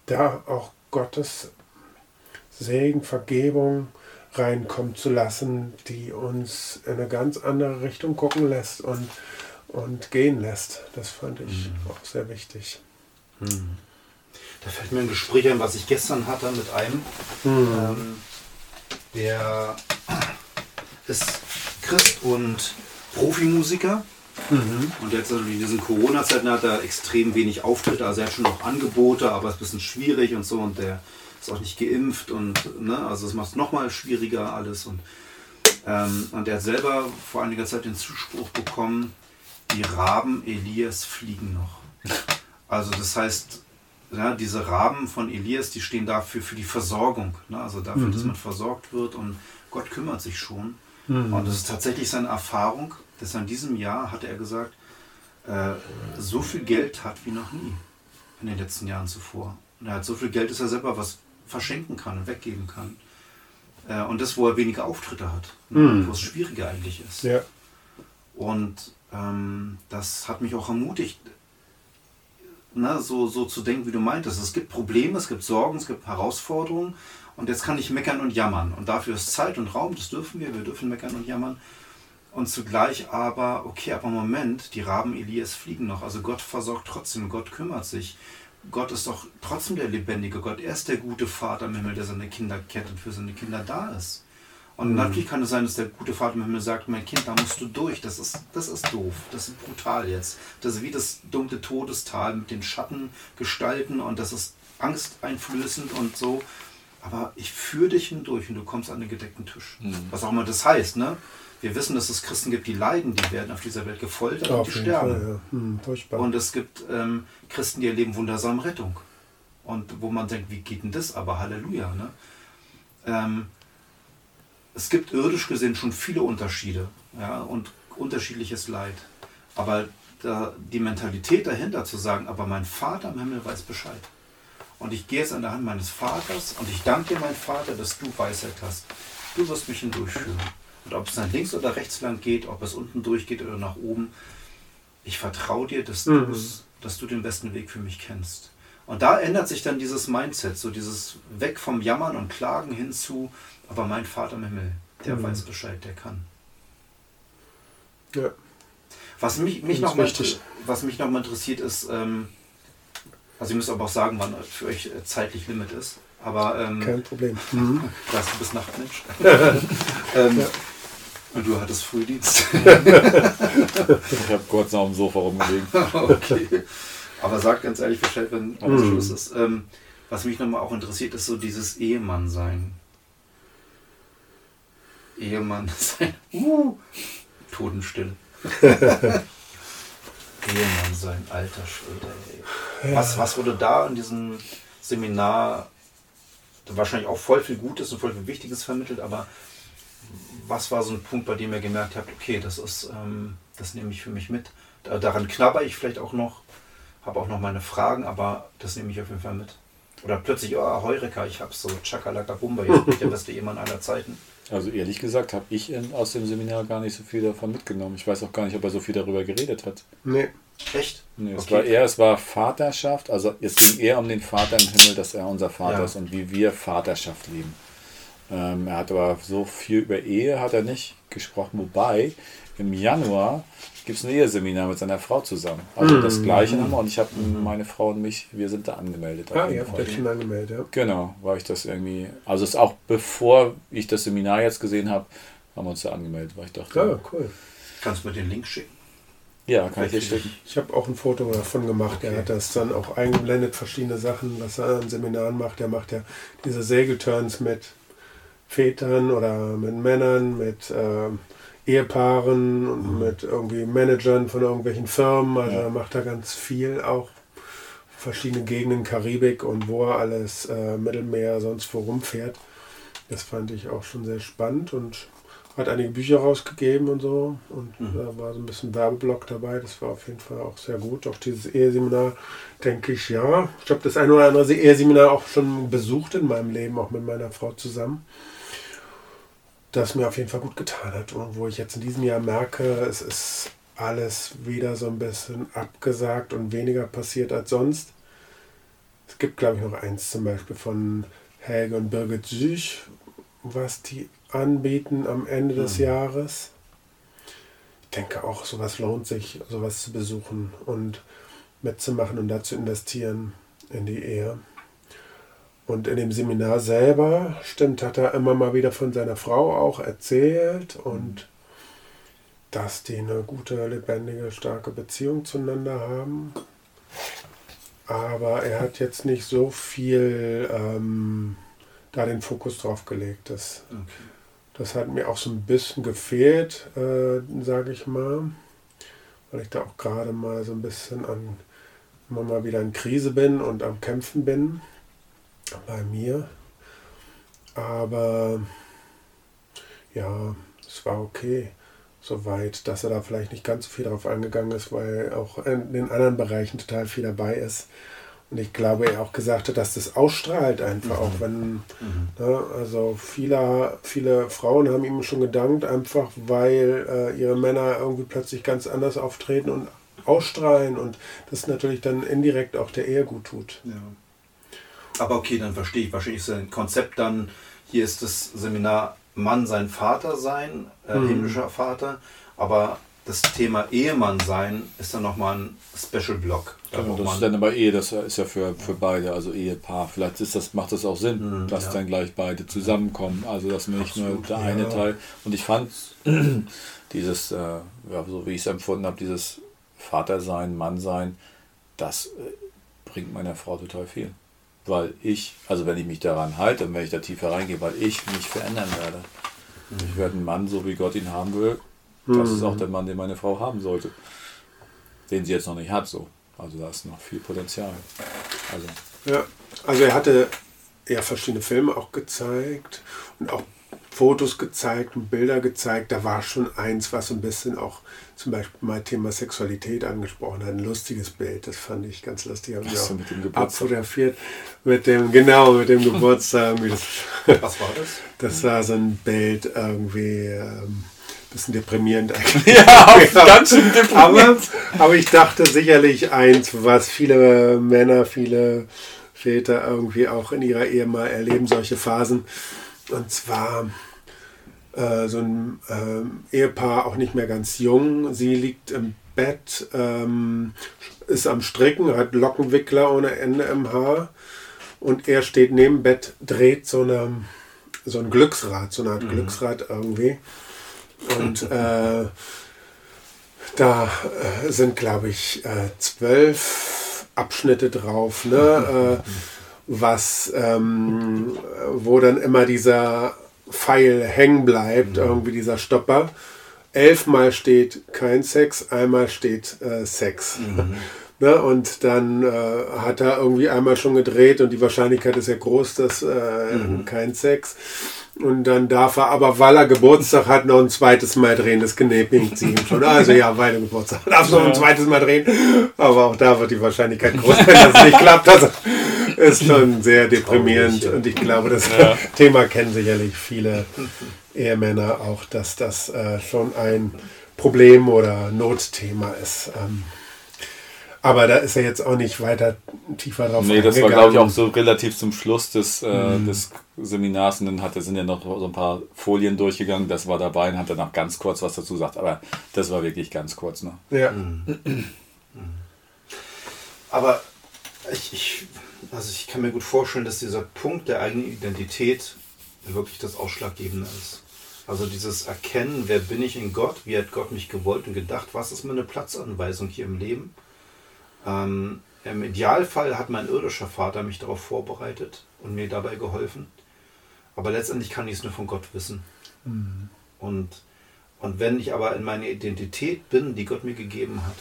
da auch Gottes Segen, Vergebung reinkommen zu lassen, die uns in eine ganz andere Richtung gucken lässt und, und gehen lässt. Das fand ich mhm. auch sehr wichtig. Mhm. Da fällt mir ein Gespräch ein, was ich gestern hatte mit einem, mhm. ähm, der ist Christ und Profimusiker. Mhm. Und jetzt also in diesen Corona-Zeiten hat er extrem wenig Auftritte, also er hat schon noch Angebote, aber es ist ein bisschen schwierig und so und der ist auch nicht geimpft und ne, also es macht es nochmal schwieriger alles und, ähm, und er hat selber vor einiger Zeit den Zuspruch bekommen, die Raben Elias fliegen noch. Also das heißt, ja, diese Raben von Elias, die stehen dafür für die Versorgung, ne, also dafür, mhm. dass man versorgt wird und Gott kümmert sich schon. Mhm. Und das ist tatsächlich seine Erfahrung, dass er in diesem Jahr, hat er gesagt, äh, so viel Geld hat wie noch nie in den letzten Jahren zuvor. Und er hat so viel Geld, dass er selber was verschenken kann und weggeben kann. Äh, und das, wo er weniger Auftritte hat, mhm. wo es schwieriger eigentlich ist. Ja. Und ähm, das hat mich auch ermutigt, na, so, so zu denken, wie du meintest. Es gibt Probleme, es gibt Sorgen, es gibt Herausforderungen und jetzt kann ich meckern und jammern. Und dafür ist Zeit und Raum, das dürfen wir, wir dürfen meckern und jammern. Und zugleich aber, okay, aber Moment, die Raben Elias fliegen noch. Also Gott versorgt trotzdem, Gott kümmert sich. Gott ist doch trotzdem der lebendige Gott. Er ist der gute Vater im Himmel, der seine Kinder kennt und für seine Kinder da ist. Und mhm. natürlich kann es sein, dass der gute Vater im Himmel sagt, mein Kind, da musst du durch. Das ist, das ist doof. Das ist brutal jetzt. Das ist wie das dunkle Todestal mit den Schattengestalten und das ist angsteinflößend und so. Aber ich führe dich hindurch und du kommst an den gedeckten Tisch. Mhm. Was auch immer das heißt, ne? Wir wissen, dass es Christen gibt, die leiden, die werden auf dieser Welt gefoltert ja, und die sterben. Fall, ja. hm, und es gibt ähm, Christen, die erleben wundersame Rettung. Und wo man denkt, wie geht denn das? Aber Halleluja. Ne? Ähm, es gibt irdisch gesehen schon viele Unterschiede ja, und unterschiedliches Leid. Aber da, die Mentalität dahinter zu sagen, aber mein Vater im Himmel weiß Bescheid. Und ich gehe jetzt an der Hand meines Vaters und ich danke dir, mein Vater, dass du Weisheit hast. Du wirst mich hindurchführen. Und ob es nach links oder rechts lang geht, ob es unten durchgeht oder nach oben, ich vertraue dir, dass, mhm. dass du den besten Weg für mich kennst. Und da ändert sich dann dieses Mindset, so dieses Weg vom Jammern und Klagen hin zu, aber mein Vater im Himmel, der mhm. weiß Bescheid, der kann. Ja. Was mich, mich noch mal, was mich noch mal interessiert ist, ähm, also ihr müsst aber auch sagen, wann für euch zeitlich Limit ist. Aber, ähm, Kein Problem. [LAUGHS] Mhm. Das, du bist Nachtmensch. [LAUGHS] [LAUGHS] ähm, ja. Und du hattest Frühdienst. [LAUGHS] ich habe kurz noch am Sofa rumgelegen. [LAUGHS] okay. Aber sag ganz ehrlich Bescheid, wenn alles mhm. Schluss ist. Ähm, was mich nochmal auch interessiert, ist so dieses Ehemann-Sein. Ehemann sein. [LAUGHS] Uh, Totenstille. Ehemann sein, alter Schwede. Was, was wurde da in diesem Seminar wahrscheinlich auch voll viel Gutes und voll viel Wichtiges vermittelt, aber was war so ein Punkt, bei dem ihr gemerkt habt, okay, das ist, ähm, das nehme ich für mich mit. daran knabber ich vielleicht auch noch, habe auch noch meine Fragen, aber das nehme ich auf jeden Fall mit. Oder plötzlich, oh, Heureka, ich habe so Chakalaka Bumba, jetzt bin ich der [LAUGHS] beste Ehemann aller Zeiten. Also ehrlich gesagt habe ich in, aus dem Seminar gar nicht so viel davon mitgenommen. Ich weiß auch gar nicht, ob er so viel darüber geredet hat. Nee. Echt? Nee, es okay. war eher, es war Vaterschaft, also es ging eher um den Vater im Himmel, dass er unser Vater ja. ist und wie wir Vaterschaft leben. Ähm, er hat aber so viel über Ehe hat er nicht gesprochen, wobei im Januar gibt es ein Eheseminar mit seiner Frau zusammen. Also mhm. das gleiche mhm. und ich habe mhm. meine Frau und mich, wir sind da angemeldet. Ah, ihr habt euch schon angemeldet, ja. Genau, weil ich das irgendwie, also es ist auch bevor ich das Seminar jetzt gesehen habe, haben wir uns da angemeldet, weil ich dachte, ja, cool. Kannst du mir den Link schicken? Ja, kann ich dir schicken. Ich habe auch ein Foto davon gemacht. Okay. Er hat das dann auch eingeblendet, verschiedene Sachen, was er an Seminaren macht. Er macht ja diese Segelturns mit Vätern oder mit Männern, mit äh, Ehepaaren und mhm. mit irgendwie Managern von irgendwelchen Firmen. Also ja. er macht da ganz viel, auch verschiedene Gegenden, Karibik und wo er alles, äh, Mittelmeer, sonst wo rumfährt. Das fand ich auch schon sehr spannend und hat einige Bücher rausgegeben und so. Und Mhm. da war so ein bisschen Werbeblock dabei. Das war auf jeden Fall auch sehr gut. Auch dieses Eheseminar, denke ich, ja. Ich habe das ein oder andere Eheseminar auch schon besucht in meinem Leben, auch mit meiner Frau zusammen. Das mir auf jeden Fall gut getan hat. Und wo ich jetzt in diesem Jahr merke, es ist alles wieder so ein bisschen abgesagt und weniger passiert als sonst. Es gibt, glaube ich, noch eins zum Beispiel von Helge und Birgit Süch, was die anbieten am Ende des Mhm. Jahres. Ich denke auch, sowas lohnt sich, sowas zu besuchen und mitzumachen und da zu investieren in die Ehe. Und in dem Seminar selber, stimmt, hat er immer mal wieder von seiner Frau auch erzählt und dass die eine gute, lebendige, starke Beziehung zueinander haben. Aber er hat jetzt nicht so viel ähm, da den Fokus drauf gelegt. Das, Okay. das hat mir auch so ein bisschen gefehlt, äh, sage ich mal. Weil ich da auch gerade mal so ein bisschen an, immer mal wieder in Krise bin und am Kämpfen bin. Bei mir. Aber ja, es war okay. Soweit, dass er da vielleicht nicht ganz so viel drauf eingegangen ist, weil auch in den anderen Bereichen total viel dabei ist. Und ich glaube, er auch gesagt hat, dass das ausstrahlt einfach, Mhm. auch wenn Mhm. Ne, also viele, viele Frauen haben ihm schon gedankt, einfach weil äh, ihre Männer irgendwie plötzlich ganz anders auftreten und ausstrahlen und das natürlich dann indirekt auch der Ehe gut tut. Ja. Aber okay, dann verstehe ich. Wahrscheinlich ist ein Konzept dann, hier ist das Seminar Mann sein Vater sein, äh, Mhm. himmlischer Vater, aber das Thema Ehemann sein ist dann nochmal ein Special Block. Da Genau, das ist dann aber Ehe, das ist ja für, für beide, also Ehepaar. Vielleicht ist das, macht das auch Sinn, Mhm, dass ja. dann gleich beide zusammenkommen. Also dass nicht Absolut, nur der ja. eine Teil. Und ich fand [CLEARS THROAT] dieses, äh, ja, so wie ich es empfunden habe, dieses Vatersein, Mannsein, das äh, bringt meiner Frau total viel. Weil ich, also wenn ich mich daran halte und wenn ich da tiefer reingehe, weil ich mich verändern werde. Ich werde ein Mann, so wie Gott ihn haben will. Das ist auch der Mann, den meine Frau haben sollte. Den sie jetzt noch nicht hat, so. Also da ist noch viel Potenzial. Also, Ja, also er hatte ja verschiedene Filme auch gezeigt und auch Fotos gezeigt und Bilder gezeigt. Da war schon eins, was so ein bisschen auch zum Beispiel mal Thema Sexualität angesprochen hat. Ein lustiges Bild, das fand ich ganz lustig. Wir so, auch mit dem Geburtstag. abfotografiert. Mit dem, genau, mit dem Geburtstag. Was war das? das war so ein Bild irgendwie ähm, bisschen deprimierend eigentlich. [LAUGHS] [LAUGHS] ja, ganz schön Aber, aber ich dachte sicherlich eins, was viele Männer, viele Väter irgendwie auch in ihrer Ehe mal erleben, solche Phasen. Und zwar äh, so ein ähm, Ehepaar, auch nicht mehr ganz jung. Sie liegt im Bett, ähm, ist am Stricken, hat Lockenwickler ohne Ende im Haar. Und er steht neben Bett, dreht so, eine, so ein Glücksrad, so eine Art Glücksrad irgendwie. Und äh, da äh, sind, glaube ich, äh, zwölf Abschnitte drauf, ne? Was, ähm, wo dann immer dieser Pfeil hängen bleibt, irgendwie dieser Stopper. Elfmal steht kein Sex, einmal steht äh, Sex. [LAUGHS] Ne, und dann äh, hat er irgendwie einmal schon gedreht und die Wahrscheinlichkeit ist ja groß, dass äh, kein Sex. Und dann darf er aber, weil er Geburtstag hat, noch ein zweites Mal drehen. Das genehmigt sie ihm schon. Also ja, weil er Geburtstag hat, darf noch ein zweites Mal drehen. [LAUGHS] Aber auch da wird die Wahrscheinlichkeit groß, wenn das nicht [LAUGHS] klappt. Das [LAUGHS] ist schon sehr deprimierend. Traurig, ja. Und ich glaube, das Ja. [LAUGHS] Thema kennen sicherlich viele Ehemänner auch, dass das äh, schon ein Problem oder Notthema ist. Ähm, aber da ist er jetzt auch nicht weiter tiefer drauf Nee, das war, glaube ich, auch so relativ zum Schluss des, äh, des Seminars. Und dann hat, sind ja noch so ein paar Folien durchgegangen. Das war dabei und hat dann noch ganz kurz was dazu gesagt. Aber das war wirklich ganz kurz noch. Ja. Aber ich, ich, also ich kann mir gut vorstellen, dass dieser Punkt der eigenen Identität wirklich das Ausschlaggebende ist. Also dieses Erkennen, wer bin ich in Gott, wie hat Gott mich gewollt und gedacht, was ist meine Platzanweisung hier im Leben. Ähm, Im Idealfall hat mein irdischer Vater mich darauf vorbereitet und mir dabei geholfen. Aber letztendlich kann ich es nur von Gott wissen. Und, und wenn ich aber in meiner Identität bin, die Gott mir gegeben hat,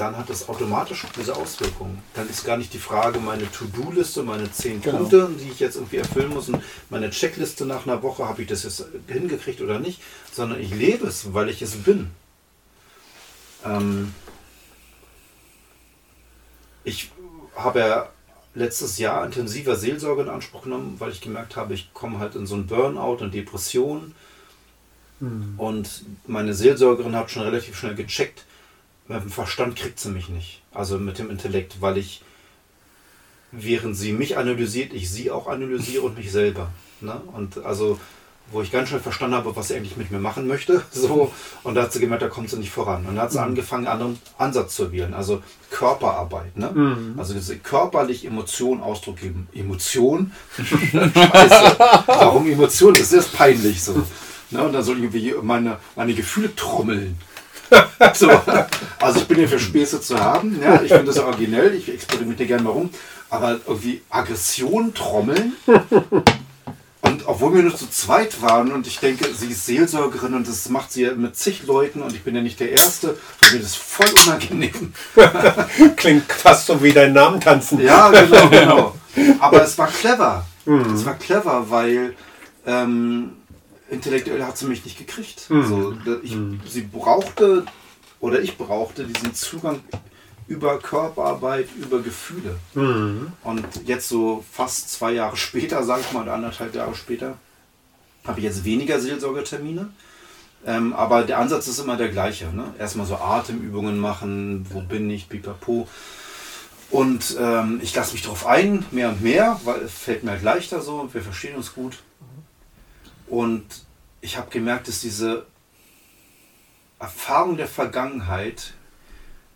dann hat das automatisch diese Auswirkungen. Dann ist gar nicht die Frage, meine To-Do-Liste, meine zehn Genau. Punkte, die ich jetzt irgendwie erfüllen muss und meine Checkliste nach einer Woche, habe ich das jetzt hingekriegt oder nicht, sondern ich lebe es, weil ich es bin. Ähm ich habe ja letztes Jahr intensiver Seelsorge in Anspruch genommen, weil ich gemerkt habe, ich komme halt in so einen Burnout und Depression. Und meine Seelsorgerin hat schon relativ schnell gecheckt, mit dem Verstand kriegt sie mich nicht. Also mit dem Intellekt, weil ich, während sie mich analysiert, ich sie auch analysiere und mich selber. Ne? Und also, wo ich ganz schnell verstanden habe, was sie eigentlich mit mir machen möchte. [LAUGHS] So, und da hat sie gemerkt, da kommt sie nicht voran. Und dann hat sie angefangen, einen anderen Ansatz zu wählen. Also Körperarbeit. Ne? Also diese körperlich Emotionen Ausdruck geben. Emotion? [LAUGHS] Scheiße. Warum Emotion? Das ist peinlich so. Ne? Und dann soll ich irgendwie meine, meine Gefühle trommeln. [LAUGHS] So. Also ich bin ja für Späße zu haben. Ja, ich finde das originell, ich experimentiere gerne mal rum. Aber irgendwie Aggression trommeln. Und obwohl wir nur zu zweit waren und ich denke, sie ist Seelsorgerin und das macht sie ja mit zig Leuten und ich bin ja nicht der Erste, war mir das voll unangenehm. [LAUGHS] [LAUGHS] Klingt fast so wie dein Namen tanzen. Ja, genau, genau. Aber es war clever. Es war clever, weil ähm, intellektuell hat sie mich nicht gekriegt. So, da- ich, Sie brauchte oder ich brauchte diesen Zugang über Körperarbeit, über Gefühle. Und jetzt so fast zwei Jahre später, sage ich mal, oder anderthalb Jahre später, habe ich jetzt weniger Seelsorgetermine. Ähm, aber der Ansatz ist immer der gleiche. Ne? Erstmal so Atemübungen machen, wo bin ich, pipapo. Und ähm, ich lasse mich darauf ein, mehr und mehr, weil es fällt mir halt leichter so und wir verstehen uns gut. Und ich habe gemerkt, dass diese Erfahrung der Vergangenheit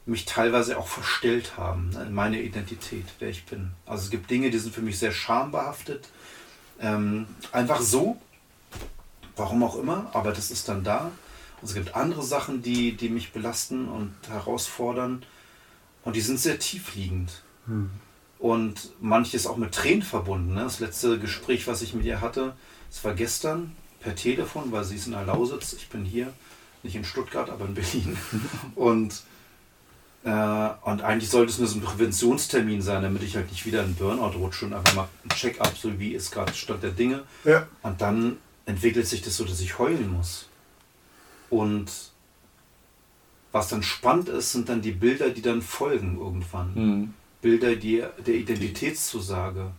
mich teilweise auch verstellt haben, ne, in meine Identität, wer ich bin. Also es gibt Dinge, die sind für mich sehr schambehaftet. Ähm, einfach so, warum auch immer, aber das ist dann da. Und es gibt andere Sachen, die, die mich belasten und herausfordern. Und die sind sehr tiefliegend. Und manches auch mit Tränen verbunden. Ne? Das letzte Gespräch, was ich mit ihr hatte, das war gestern per Telefon, weil sie ist in der Lausitz. Ich bin hier, nicht in Stuttgart, aber in Berlin. [LAUGHS] Und, äh, und eigentlich sollte es nur so ein Präventionstermin sein, damit ich halt nicht wieder in Burnout rutsche und einfach mal ein Check-up, so wie ist gerade Stand der Dinge. Ja. Und dann entwickelt sich das so, dass ich heulen muss. Und was dann spannend ist, sind dann die Bilder, die dann folgen irgendwann. Mhm. Bilder die, der Identitätszusage,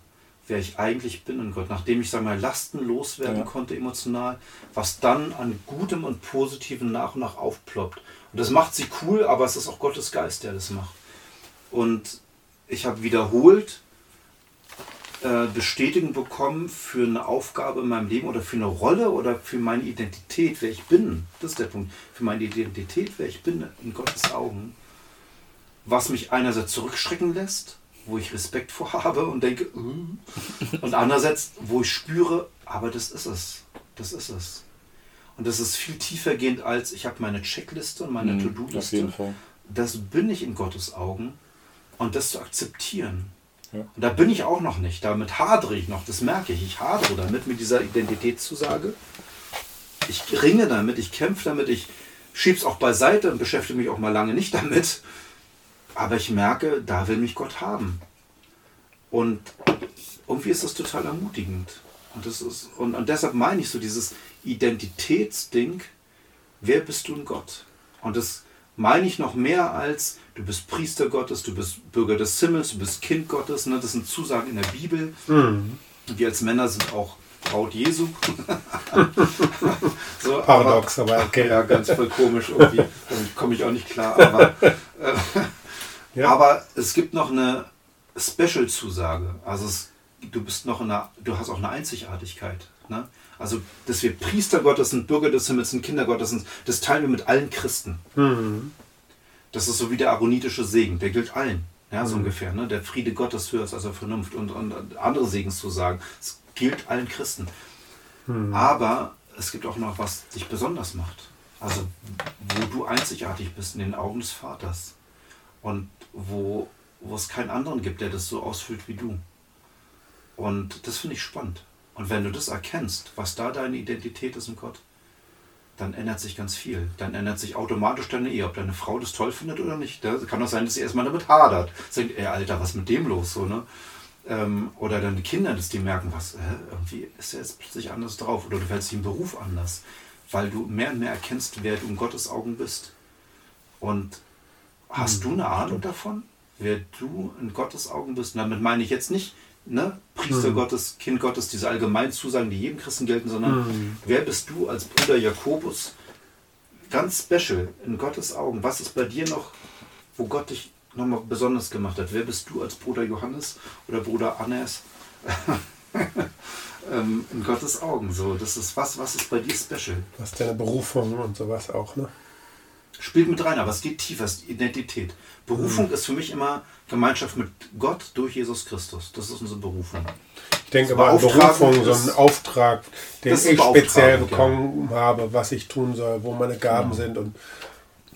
wer ich eigentlich bin in Gott. Nachdem ich, sag mal, Lasten loswerden Ja. konnte emotional, was dann an Gutem und Positivem nach und nach aufploppt. Und das macht sie cool, aber es ist auch Gottes Geist, der das macht. Und ich habe wiederholt äh, Bestätigung bekommen für eine Aufgabe in meinem Leben oder für eine Rolle oder für meine Identität, wer ich bin. Das ist der Punkt. Für meine Identität, wer ich bin in Gottes Augen. Was mich einerseits zurückschrecken lässt, wo ich Respekt vor habe und denke, äh, und andererseits, wo ich spüre, aber das ist es. Das ist es. Und das ist viel tiefer gehend als ich habe meine Checkliste und meine Mhm, To-Do-Liste das bin ich in Gottes Augen und das zu akzeptieren. Ja. Und da bin ich auch noch nicht. Damit hadere ich noch, das merke ich. Ich hadere damit mit dieser Identitätszusage. Ich ringe damit, ich kämpfe damit, ich schiebe es auch beiseite und beschäftige mich auch mal lange nicht damit. Aber ich merke, da will mich Gott haben. Und irgendwie ist das total ermutigend. Und, das ist, und, und deshalb meine ich so dieses Identitätsding, wer bist du in Gott? Und das meine ich noch mehr als, du bist Priester Gottes, du bist Bürger des Himmels, du bist Kind Gottes. Ne? Das sind Zusagen in der Bibel. Wir als Männer sind auch Braut Jesu. [LAUGHS] so, Paradox, aber okay. Ja, ganz voll komisch irgendwie. Damit komme ich auch nicht klar. Aber, [LAUGHS] äh, Ja. aber es gibt noch eine Special-Zusage. Also es, du bist noch in einer, du hast auch eine Einzigartigkeit. Ne? Also, dass wir Priester Gottes sind, Bürger des Himmels sind, Kinder Gottes sind, das teilen wir mit allen Christen. Das ist so wie der aaronitische Segen, der gilt allen. Ja, so ungefähr. Ne? Der Friede Gottes höher ist als der Vernunft und, und andere Segenszusagen. Es gilt allen Christen. Aber es gibt auch noch, was dich besonders macht. Also, wo du einzigartig bist in den Augen des Vaters. Und wo, wo es keinen anderen gibt, der das so ausfüllt wie du. Und das finde ich spannend. Und wenn du das erkennst, was da deine Identität ist in Gott, dann ändert sich ganz viel. Dann ändert sich automatisch deine Ehe, ob deine Frau das toll findet oder nicht. Da kann auch sein, dass sie erstmal damit hadert. Sagt, ey Alter, was mit dem los? So, ne? Ähm, oder die Kinder, dass die merken, was, äh, irgendwie ist er jetzt plötzlich anders drauf. Oder du fällst dich im Beruf anders, weil du mehr und mehr erkennst, wer du in Gottes Augen bist. Und hast du eine Ahnung davon, wer du in Gottes Augen bist? Und damit meine ich jetzt nicht, ne, Priester Mhm. Gottes, Kind Gottes, diese allgemeinen Zusagen, die jedem Christen gelten, sondern Mhm. wer bist du als Bruder Jakobus? Ganz special in Gottes Augen. Was ist bei dir noch, wo Gott dich nochmal besonders gemacht hat? Wer bist du als Bruder Johannes oder Bruder Annes? [LAUGHS] ähm, in Gottes Augen. So, das ist was, was ist bei dir special? Was deine Berufung und sowas auch, ne? Spielt mit rein, aber es geht tiefer, es ist Identität. Berufung ist für mich immer Gemeinschaft mit Gott durch Jesus Christus. Das ist unsere Berufung. Ich denke mal an Berufung, so einen Auftrag, den ich speziell ja. bekommen habe, was ich tun soll, wo meine Gaben sind und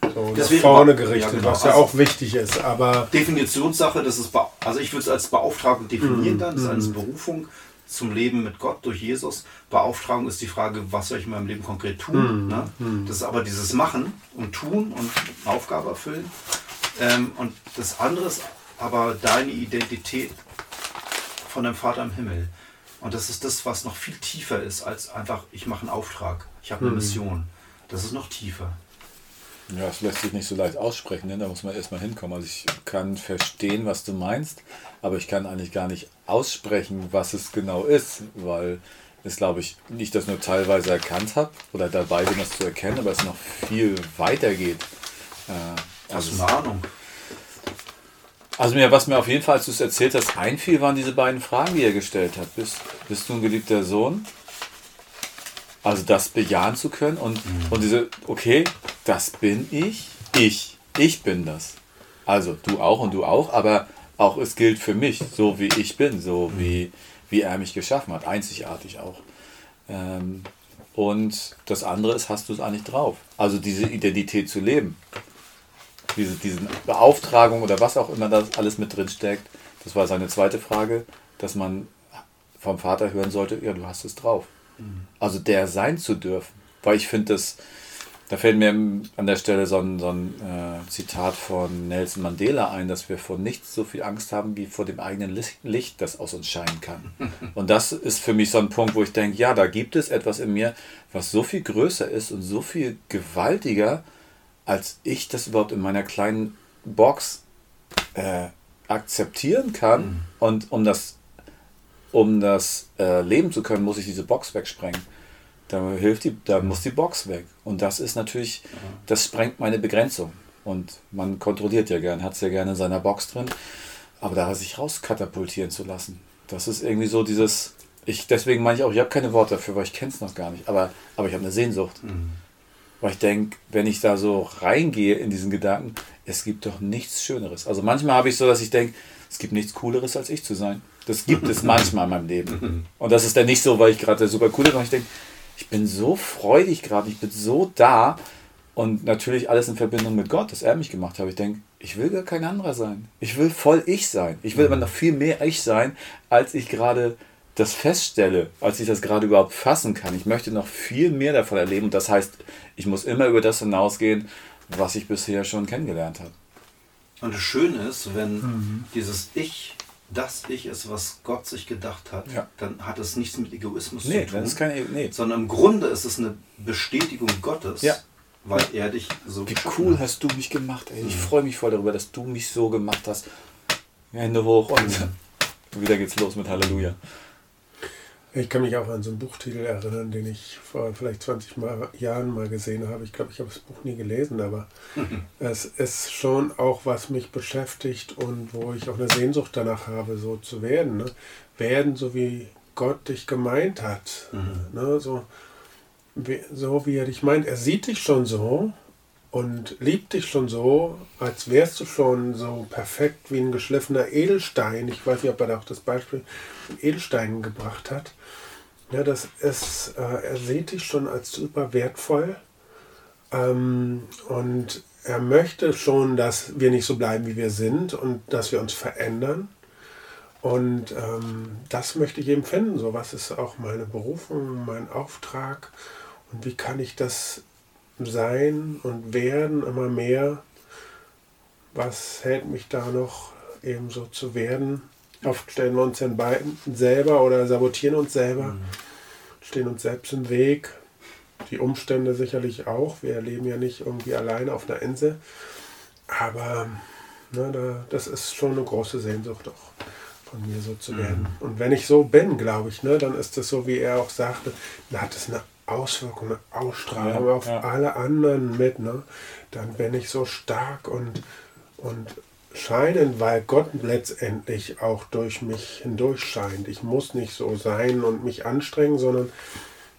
so nach wäre vorne aber- gerichtet, ja, genau. was ja Also- auch wichtig ist. Aber Definitionssache, das ist, also ich würde es als Beauftragung definieren Mhm. dann, das ist eine Berufung zum Leben mit Gott durch Jesus. Beauftragung ist die Frage, was soll ich in meinem Leben konkret tun? Mhm. Ne? Das ist aber dieses Machen und Tun und Aufgabe erfüllen. Ähm, und das andere ist aber deine Identität von deinem Vater im Himmel. Und das ist das, was noch viel tiefer ist als einfach, ich mache einen Auftrag, ich habe eine Mission. Das ist noch tiefer. Ja, es lässt sich nicht so leicht aussprechen, ne? da muss man erstmal hinkommen. Also ich kann verstehen, was du meinst, aber ich kann eigentlich gar nicht aussprechen, was es genau ist, weil es, glaube ich, nicht das nur teilweise erkannt habe oder dabei bin, das zu erkennen, aber es noch viel weiter geht. Äh, Hast also, du eine Ahnung? also mir, was mir auf jeden Fall, als du es erzählt hast, einfiel, waren diese beiden Fragen, die er gestellt hat. Bist, bist du ein geliebter Sohn? Also das bejahen zu können und, und diese, okay, das bin ich, ich, ich bin das. Also du auch und du auch, aber auch es gilt für mich, so wie ich bin, so wie, wie er mich geschaffen hat, einzigartig auch. Ähm, und das andere ist, hast du es eigentlich drauf? Also diese Identität zu leben. Diese diesen Beauftragung oder was auch immer das alles mit drin steckt. Das war seine zweite Frage, dass man vom Vater hören sollte, ja, du hast es drauf. Also der sein zu dürfen. Weil ich finde das, da fällt mir an der Stelle so ein, so ein äh, Zitat von Nelson Mandela ein, dass wir vor nichts so viel Angst haben wie vor dem eigenen Licht, das aus uns scheinen kann. [LAUGHS] Und das ist für mich so ein Punkt, wo ich denke, ja, da gibt es etwas in mir, was so viel größer ist und so viel gewaltiger, als ich das überhaupt in meiner kleinen Box äh, akzeptieren kann. Und um das, um das äh, leben zu können, muss ich diese Box wegsprengen. Da hilft die, da muss die Box weg. Und das ist natürlich, das sprengt meine Begrenzung. Und man kontrolliert ja gern, hat es ja gerne in seiner Box drin. Aber da sich rauskatapultieren zu lassen, das ist irgendwie so dieses, ich, deswegen meine ich auch, ich habe keine Worte dafür, weil ich kenne es noch gar nicht. Aber, aber ich habe eine Sehnsucht. Weil ich denke, wenn ich da so reingehe in diesen Gedanken, es gibt doch nichts Schöneres. Also manchmal habe ich so, dass ich denke, es gibt nichts Cooleres, als ich zu sein. Das gibt es manchmal in meinem Leben. [LAUGHS] Und das ist dann nicht so, weil ich gerade der super coole bin, sondern ich denke, ich bin so freudig gerade, ich bin so da. Und natürlich alles in Verbindung mit Gott, dass er mich gemacht hat. Ich denke, ich will gar kein anderer sein. Ich will voll ich sein. Ich will aber noch viel mehr ich sein, als ich gerade das feststelle, als ich das gerade überhaupt fassen kann. Ich möchte noch viel mehr davon erleben. Und das heißt, ich muss immer über das hinausgehen, was ich bisher schon kennengelernt habe. Und das Schöne ist, wenn Mhm. dieses Ich das Ich ist, was Gott sich gedacht hat, Ja. dann hat es nichts mit Egoismus Nee, zu tun. das ist keine. Nee. sondern im Grunde ist es eine Bestätigung Gottes, Ja. weil er dich so Wie cool hat. hast du mich gemacht, ey. Ich freue mich voll darüber, dass du mich so gemacht hast. Hände hoch und [LAUGHS] wieder geht's los mit Halleluja. Ich kann mich auch an so einen Buchtitel erinnern, den ich vor vielleicht 20 mal, Jahren mal gesehen habe. Ich glaube, ich habe das Buch nie gelesen, aber [LAUGHS] es ist schon auch, was mich beschäftigt und wo ich auch eine Sehnsucht danach habe, so zu werden. Ne? Werden, so wie Gott dich gemeint hat. Ne? So, wie, so wie er dich meint. Er sieht dich schon so und liebt dich schon so, als wärst du schon so perfekt wie ein geschliffener Edelstein. Ich weiß nicht, ob er da auch das Beispiel mit Edelsteinen gebracht hat. Ja, das ist, äh, er sieht dich schon als super wertvoll. Ähm, und er möchte schon, dass wir nicht so bleiben, wie wir sind und dass wir uns verändern. Und ähm, das möchte ich eben finden. So, was ist auch meine Berufung, mein Auftrag und wie kann ich das sein und werden immer mehr. Was hält mich da noch eben so zu werden? Oft stellen wir uns in beiden selber oder sabotieren uns selber, mhm. stehen uns selbst im Weg. Die Umstände sicherlich auch. Wir leben ja nicht irgendwie alleine auf einer Insel. Aber ne, da, das ist schon eine große Sehnsucht auch von mir so zu werden. Mhm. Und wenn ich so bin, glaube ich, ne, dann ist es so, wie er auch sagte, dann hat es eine Auswirkung, eine Ausstrahlung ja, auf ja. alle anderen mit. Ne? Dann bin ich so stark und, und scheinen, weil Gott letztendlich auch durch mich hindurch scheint. Ich muss nicht so sein und mich anstrengen, sondern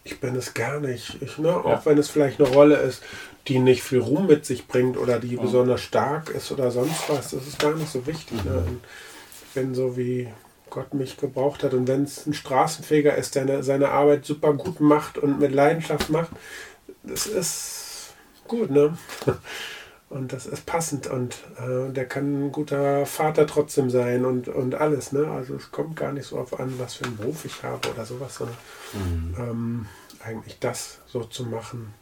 ich bin es gar nicht. Ich, ne, auch wenn es vielleicht eine Rolle ist, die nicht viel Ruhm mit sich bringt oder die ja. besonders stark ist oder sonst was, das ist gar nicht so wichtig. Ne? Mhm. Ich bin so wie Gott mich gebraucht hat und wenn es ein Straßenfeger ist, der seine Arbeit super gut macht und mit Leidenschaft macht, das ist gut, ne? [LAUGHS] Und das ist passend und äh, der kann ein guter Vater trotzdem sein und, und alles. Ne? Also es kommt gar nicht so auf an, was für einen Beruf ich habe oder sowas, sondern mhm. ähm, eigentlich das so zu machen,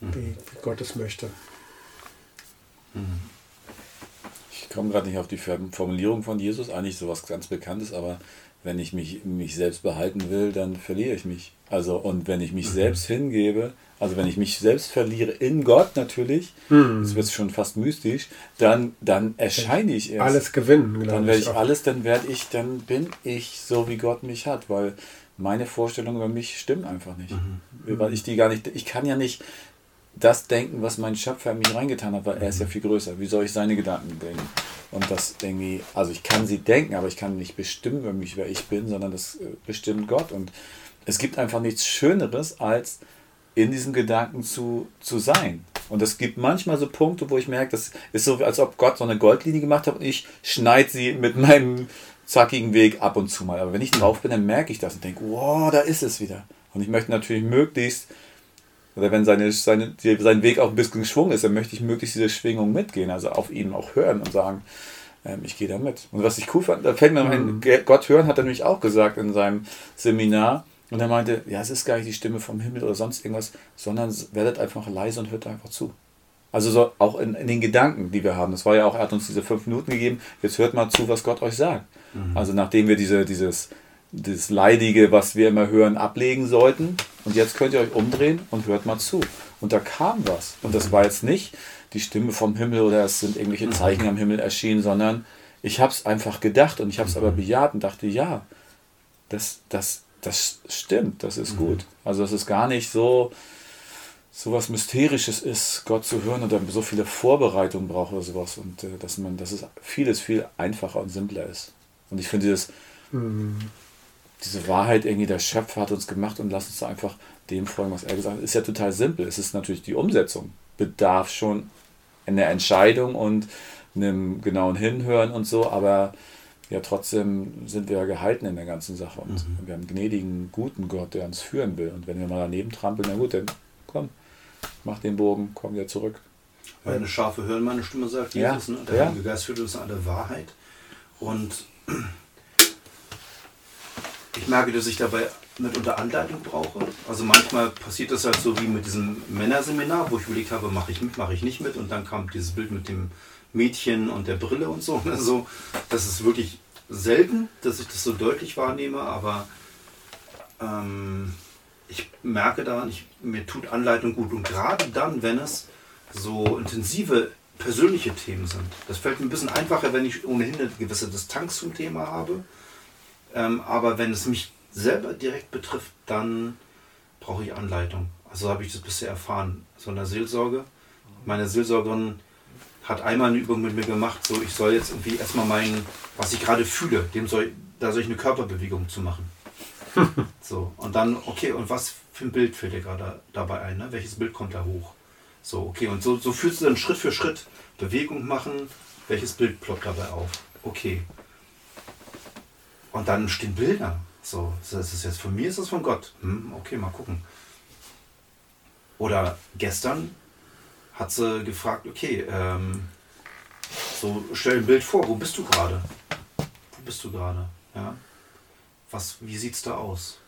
mhm. wie, wie Gott es möchte. Mhm. Ich komme gerade nicht auf die Formulierung von Jesus, eigentlich sowas ganz Bekanntes, aber wenn ich mich, mich selbst behalten will, dann verliere ich mich. Also, und wenn ich mich mhm. selbst hingebe, also wenn ich mich selbst verliere in Gott natürlich, mhm. das wird schon fast mystisch, dann, dann erscheine ich erst. Alles gewinnen, Dann werde ich auch. alles, dann werde ich, dann bin ich so, wie Gott mich hat, weil meine Vorstellungen über mich stimmen einfach nicht. Mhm. Weil ich die gar nicht, ich kann ja nicht das denken, was mein Schöpfer in mich reingetan hat, weil er ist ja mhm. viel größer. Wie soll ich seine Gedanken denken? Und das irgendwie, also ich kann sie denken, aber ich kann nicht bestimmen über mich, wer ich bin, sondern das äh, bestimmt Gott. Und es gibt einfach nichts Schöneres als in diesem Gedanken zu, zu sein. Und es gibt manchmal so Punkte, wo ich merke, das ist so, als ob Gott so eine Goldlinie gemacht hat und ich schneide sie mit meinem zackigen Weg ab und zu mal. Aber wenn ich drauf bin, dann merke ich das und denke, wow, da ist es wieder. Und ich möchte natürlich möglichst, oder wenn seine, seine, sein Weg auch ein bisschen geschwungen ist, dann möchte ich möglichst diese Schwingung mitgehen, also auf ihn auch hören und sagen, ähm, ich gehe da mit. Und was ich cool fand, da fällt mir mhm. ein, Gott hören hat er nämlich auch gesagt in seinem Seminar, und er meinte, ja, es ist gar nicht die Stimme vom Himmel oder sonst irgendwas, sondern werdet einfach leise und hört einfach zu. Also so auch in, in, den Gedanken, die wir haben. Das war ja auch, er hat uns diese fünf Minuten gegeben, jetzt hört mal zu, was Gott euch sagt. Mhm. Also nachdem wir diese, dieses, dieses Leidige, was wir immer hören, ablegen sollten. Und jetzt könnt ihr euch umdrehen und hört mal zu. Und da kam was. Und das war jetzt nicht die Stimme vom Himmel oder es sind irgendwelche mhm. Zeichen am Himmel erschienen, sondern ich habe es einfach gedacht und ich habe es aber mhm. bejaht und dachte, ja, das, das das stimmt, das ist mhm. gut. Also dass es gar nicht so, so was Mysterisches ist, Gott zu hören und dann so viele Vorbereitungen braucht oder sowas. Und äh, dass man, dass es vieles viel einfacher und simpler ist. Und ich finde dieses, mhm. Diese Wahrheit irgendwie, der Schöpfer hat uns gemacht und lasst uns einfach dem folgen, was er gesagt hat, ist ja total simpel. Es ist natürlich die Umsetzung. Bedarf schon einer Entscheidung und einem genauen Hinhören und so, aber ja trotzdem sind wir ja gehalten in der ganzen Sache und mhm. wir haben einen gnädigen, guten Gott, der uns führen will. Und wenn wir mal daneben trampeln, na gut, dann komm, mach den Bogen, komm wieder zurück. Meine Schafe hören meine Stimme, sagt Jesus. Ja. Ne? Der ja. Heilige Geist führt uns an der Wahrheit. Und ich merke, dass ich dabei mitunter Anleitung brauche. Also manchmal passiert das halt so wie mit diesem Männerseminar, wo ich überlegt habe, mache ich mit, mache ich nicht mit. Und dann kam dieses Bild mit dem Mädchen und der Brille und so. Also, das ist wirklich selten, dass ich das so deutlich wahrnehme, aber ähm, ich merke daran, ich, mir tut Anleitung gut. Und gerade dann, wenn es so intensive persönliche Themen sind. Das fällt mir ein bisschen einfacher, wenn ich ohnehin eine gewisse Distanz zum Thema habe. Ähm, aber wenn es mich selber direkt betrifft, dann brauche ich Anleitung. Also habe ich das bisher erfahren. So in der Seelsorge. Meine Seelsorgerin hat einmal eine Übung mit mir gemacht, so ich soll jetzt irgendwie erstmal meinen, was ich gerade fühle, dem soll, da soll ich eine Körperbewegung zu machen. [LAUGHS] so, und dann, okay, und was für ein Bild fällt dir gerade dabei ein? Ne? Welches Bild kommt da hoch? So, okay, und so, so fühlst du dann Schritt für Schritt Bewegung machen, welches Bild ploppt dabei auf? Okay. Und dann stehen Bilder. So, das ist jetzt von mir, ist das von Gott? Hm, okay, mal gucken. Oder gestern hat sie gefragt, okay, ähm, so stell ein Bild vor, wo bist du gerade? Wo bist du gerade? Ja? Was, wie sieht's da aus?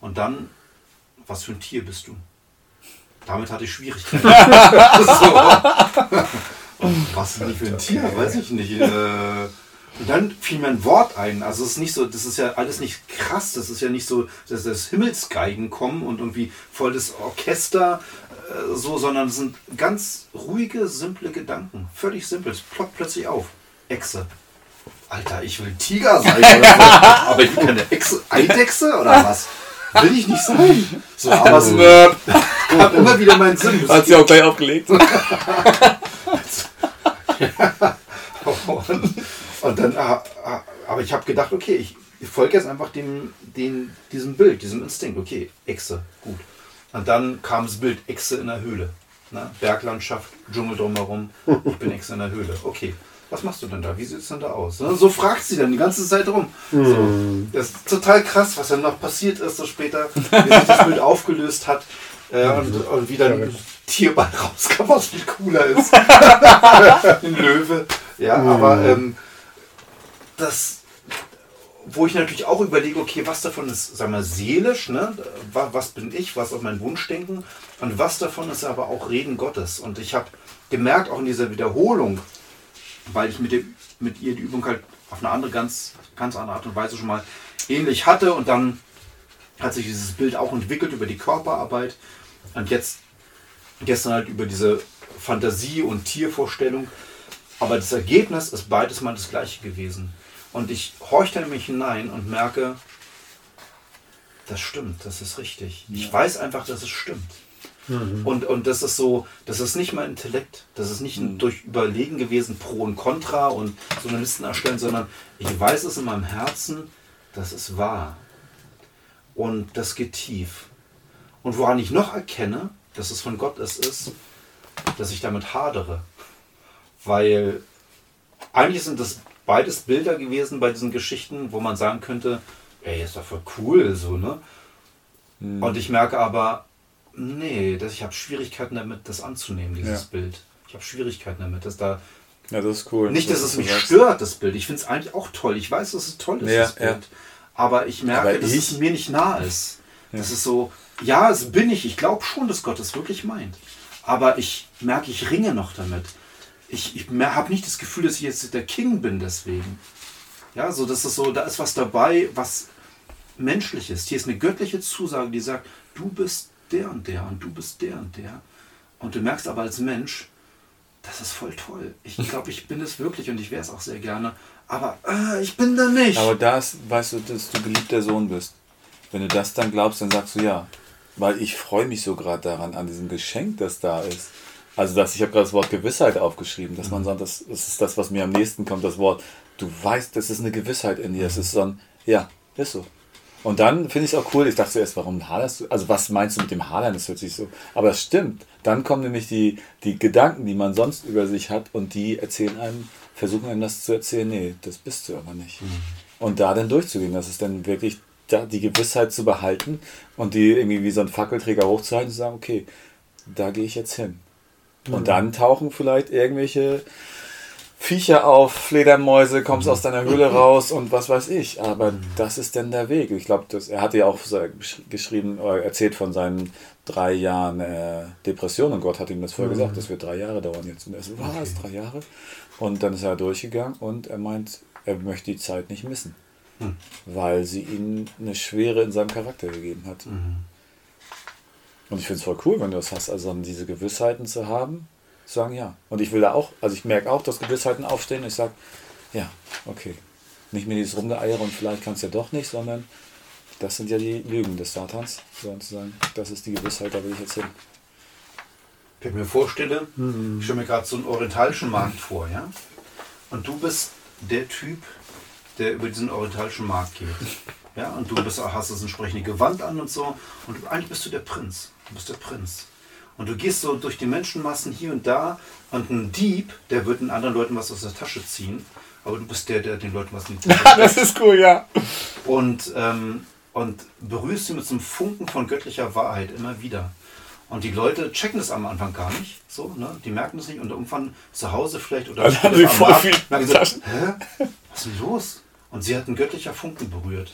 Und dann, was für ein Tier bist du? damit hatte ich Schwierigkeiten. [LAUGHS] so. [LAUGHS] Und was denn für ein Tier, weiß ich nicht. Äh, und dann fiel mir ein Wort ein. Also es ist nicht so, das ist ja alles nicht krass. Das ist ja nicht so, dass das Himmelsgeigen kommen und irgendwie voll das Orchester äh, so, sondern es sind ganz ruhige, simple Gedanken. Völlig simpel. Es ploppt plötzlich auf. Echse. Alter, ich will Tiger sein oder so. [LAUGHS] aber ich bin keine Echse, Eidechse oder was? Will ich nicht sein. So, [LAUGHS] aber es hat immer wieder meinen Sinn. [LAUGHS] Hat sie auch gleich aufgelegt. und, und dann, ah, ah, aber ich habe gedacht, okay, ich, ich folge jetzt einfach dem, dem, diesem Bild, diesem Instinkt. Okay, Echse, gut. Und dann kam das Bild Echse in der Höhle. Ne? Berglandschaft, Dschungel drumherum. Ich bin Echse in der Höhle. Okay, was machst du denn da? Wie sieht es denn da aus? Ne? So fragt sie dann die ganze Zeit rum. So, das ist total krass, was dann noch passiert ist, so später, wie sich das Bild [LAUGHS] aufgelöst hat. Äh, und, und wie dann ein Tier bei [LAUGHS] rauskam, was viel cooler ist. [LAUGHS] ein Löwe. Ja, aber ähm, das, wo ich natürlich auch überlege, okay, was davon ist, sagen wir, seelisch, ne? Wa- was bin ich, was ist mein Wunschdenken und was davon ist aber auch Reden Gottes. Und ich habe gemerkt, auch in dieser Wiederholung, weil ich mit, dem, mit ihr die Übung halt auf eine andere, ganz, ganz andere Art und Weise schon mal ähnlich hatte und dann hat sich dieses Bild auch entwickelt über die Körperarbeit und jetzt gestern halt über diese Fantasie- und Tiervorstellung. Aber das Ergebnis ist beides mal das gleiche gewesen. Und ich horchte in mich hinein und merke, das stimmt, das ist richtig. Ich weiß einfach, dass es stimmt. Und, und das ist so, das ist nicht mein Intellekt, das ist nicht ein durch Überlegen gewesen, Pro und Contra und so eine Listen erstellen, sondern ich weiß es in meinem Herzen, das ist wahr. Und das geht tief. Und woran ich noch erkenne, dass es von Gott ist, ist, dass ich damit hadere. Weil eigentlich sind das beides Bilder gewesen bei diesen Geschichten, wo man sagen könnte, ey, ist doch voll cool, so, ne? Und ich merke aber, nee, dass ich habe Schwierigkeiten damit, das anzunehmen, dieses Ja. Bild. Ich habe Schwierigkeiten damit, dass da Ja, das ist cool. nicht, dass was es mich sagst. stört, das Bild. Ich finde es eigentlich auch toll. Ich weiß, dass es toll ist, Ja, das. Bild. Aber ich merke, Aber dass ich- es mir nicht nah ist. Das ist so, ja, es bin ich. Ich glaube schon, dass Gott es wirklich meint. Aber ich merke, ich ringe noch damit. Ich, ich habe nicht das Gefühl, dass ich jetzt der King bin deswegen. Ja, so, das ist so, da ist was dabei, was menschlich ist. Hier ist eine göttliche Zusage, die sagt, du bist der und der und du bist der und der. Und du merkst aber als Mensch, das ist voll toll. Ich [LAUGHS] glaube, ich bin es wirklich und ich wäre es auch sehr gerne. Aber äh, ich bin da nicht. Aber das, weißt du, dass du geliebter Sohn bist. Wenn du das dann glaubst, dann sagst du ja. Weil ich freue mich so gerade daran, an diesem Geschenk, das da ist. Also das, ich habe gerade das Wort Gewissheit aufgeschrieben, dass man sagt, das, das ist das, was mir am nächsten kommt, das Wort. Du weißt, das ist eine Gewissheit in dir. Es ist so ein, ja, ist so. Und dann finde ich es auch cool. Ich dachte zuerst, warum haderst du? Also was meinst du mit dem Hadern? Das hört sich so. Aber das stimmt. Dann kommen nämlich die, die Gedanken, die man sonst über sich hat und die erzählen einem, versuchen einem das zu erzählen. Nee, das bist du aber nicht. Und da dann durchzugehen, das ist dann wirklich da die Gewissheit zu behalten und die irgendwie wie so ein Fackelträger hochzuhalten und zu sagen, okay, da gehe ich jetzt hin. Und dann tauchen vielleicht irgendwelche Viecher auf, Fledermäuse, kommst aus deiner Höhle [LAUGHS] raus und was weiß ich. Aber das ist denn der Weg. Ich glaube, er hatte ja auch geschrieben, oder erzählt von seinen drei Jahren äh, Depression und Gott hat ihm das vorher gesagt, das wird drei Jahre dauern jetzt. Und er so, was, drei Jahre? Und dann ist er durchgegangen und er meint, er möchte die Zeit nicht missen, weil sie ihm eine Schwere in seinem Charakter gegeben hat. Und ich finde es voll cool, wenn du das hast, also diese Gewissheiten zu haben, zu sagen, ja. Und ich will da auch, also ich merke auch, dass Gewissheiten aufstehen. Ich sage, ja, okay. Nicht mehr dieses Rumgeeiere und vielleicht kannst du ja doch nicht, sondern das sind ja die Lügen des Satans. Sondern zu sagen, das ist die Gewissheit, da will ich jetzt hin. Wenn ich mir vorstelle, ich stelle mir gerade so einen orientalischen Markt vor, ja? Und du bist der Typ, der über diesen orientalischen Markt geht. Ja, und du bist, hast das entsprechende Gewand an und so. Und eigentlich bist du der Prinz. Du bist der Prinz. Und du gehst so durch die Menschenmassen hier und da. Und ein Dieb, der wird den anderen Leuten was aus der Tasche ziehen. Aber du bist der, der den Leuten was in die Tasche [LAUGHS] steckt. ist cool, ja. und, ähm, und berührst sie mit so einem Funken von göttlicher Wahrheit immer wieder. Und die Leute checken das am Anfang gar nicht. So, ne? Die merken das nicht und irgendwann zu Hause vielleicht oder Dann haben sie voll viel merken Taschen. Hä? Was ist denn los? Und sie hat ein göttlicher Funken berührt.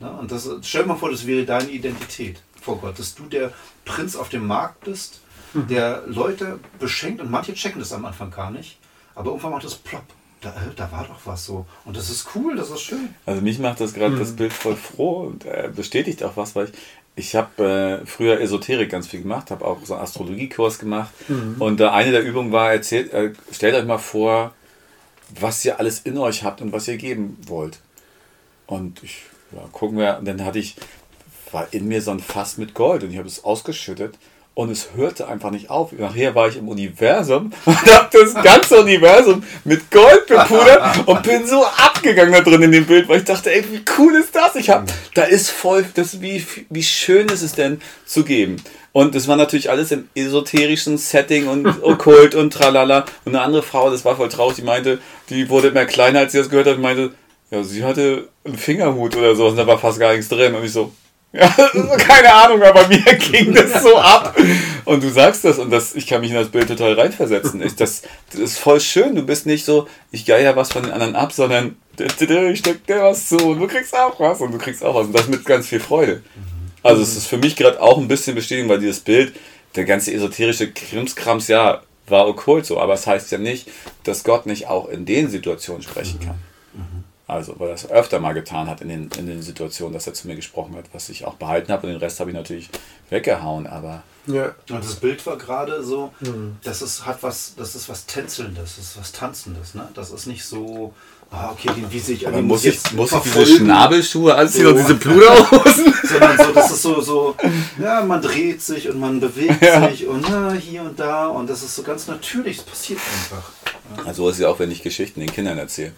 Ne? Und das, stell dir mal vor, das wäre deine Identität vor Gott, dass du der Prinz auf dem Markt bist der Leute beschenkt und manche checken das am Anfang gar nicht, aber irgendwann macht es plopp. Da, äh, da war doch was so. Und das ist cool, das ist schön. Also mich macht das gerade das Bild voll froh und äh, bestätigt auch was, weil ich, ich habe äh, früher Esoterik ganz viel gemacht, habe auch so einen Astrologiekurs gemacht und äh, eine der Übungen war, erzählt, äh, stellt euch mal vor, was ihr alles in euch habt und was ihr geben wollt. Und ich, ja, gucken wir, und dann hatte ich, war in mir so ein Fass mit Gold und ich habe es ausgeschüttet und es hörte einfach nicht auf. Nachher war ich im Universum [LAUGHS] und habe das ganze Universum mit Gold bepudert und bin so abgegangen da drin in dem Bild, weil ich dachte, ey, wie cool ist das? Ich hab, da ist voll, das, wie, wie schön ist es denn zu geben? Und das war natürlich alles im esoterischen Setting und [LAUGHS] okkult und tralala. Und eine andere Frau, das war voll traurig, die meinte, die wurde immer kleiner, als sie das gehört hat, und meinte, ja, sie hatte einen Fingerhut oder so und da war fast gar nichts drin. Und ich so, ja, [LAUGHS] keine Ahnung, aber mir [LAUGHS] ging das so ab. Und du sagst das und das, ich kann mich in das Bild total reinversetzen. Ich, das, das ist voll schön. Du bist nicht so, ich geier was von den anderen ab, sondern ich steck dir was zu und du kriegst auch was und du kriegst auch was. Und das mit ganz viel Freude. Also es ist für mich gerade auch ein bisschen bestätigen, weil dieses Bild, der ganze esoterische Krimskrams, ja, war okkult so, aber es das heißt ja nicht, dass Gott nicht auch in den Situationen sprechen kann. Also, weil er es öfter mal getan hat in den, in den Situationen, dass er zu mir gesprochen hat, was ich auch behalten habe. Und den Rest habe ich natürlich weggehauen, aber. Ja. Und das Bild war gerade so, das ist, hat was, das ist was Tänzelndes, das ist was Tanzendes, ne? Das ist nicht so, ah, okay, den, wie sich Aber muss ich, muss ich diese Schnabelschuhe anziehen und diese Pluderhosen? [LAUGHS] Sondern so, das ist so, so, ja, man dreht sich und man bewegt Ja. sich und ja, hier und da und das ist so ganz natürlich, es passiert einfach. Also ist es ja auch, wenn ich Geschichten den Kindern erzähle.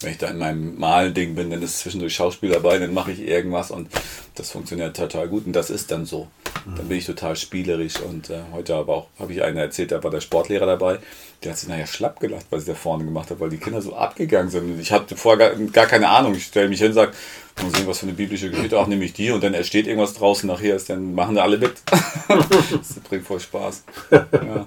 Wenn ich da in meinem Malen-Ding bin, dann ist zwischendurch Schauspiel dabei, dann mache ich irgendwas und das funktioniert total gut und das ist dann so. Dann bin ich total spielerisch und äh, heute aber auch, habe ich einen erzählt, da war der Sportlehrer dabei, der hat sich nachher schlapp gelacht, was ich da vorne gemacht habe, weil die Kinder so abgegangen sind. Ich hatte vorher gar, gar keine Ahnung. Ich stelle mich hin und sage, mal sehen, was für eine biblische Geschichte, ach, nehme ich die und dann entsteht irgendwas draußen, nachher ist, dann machen da alle mit. [LAUGHS] das bringt voll Spaß. Ja.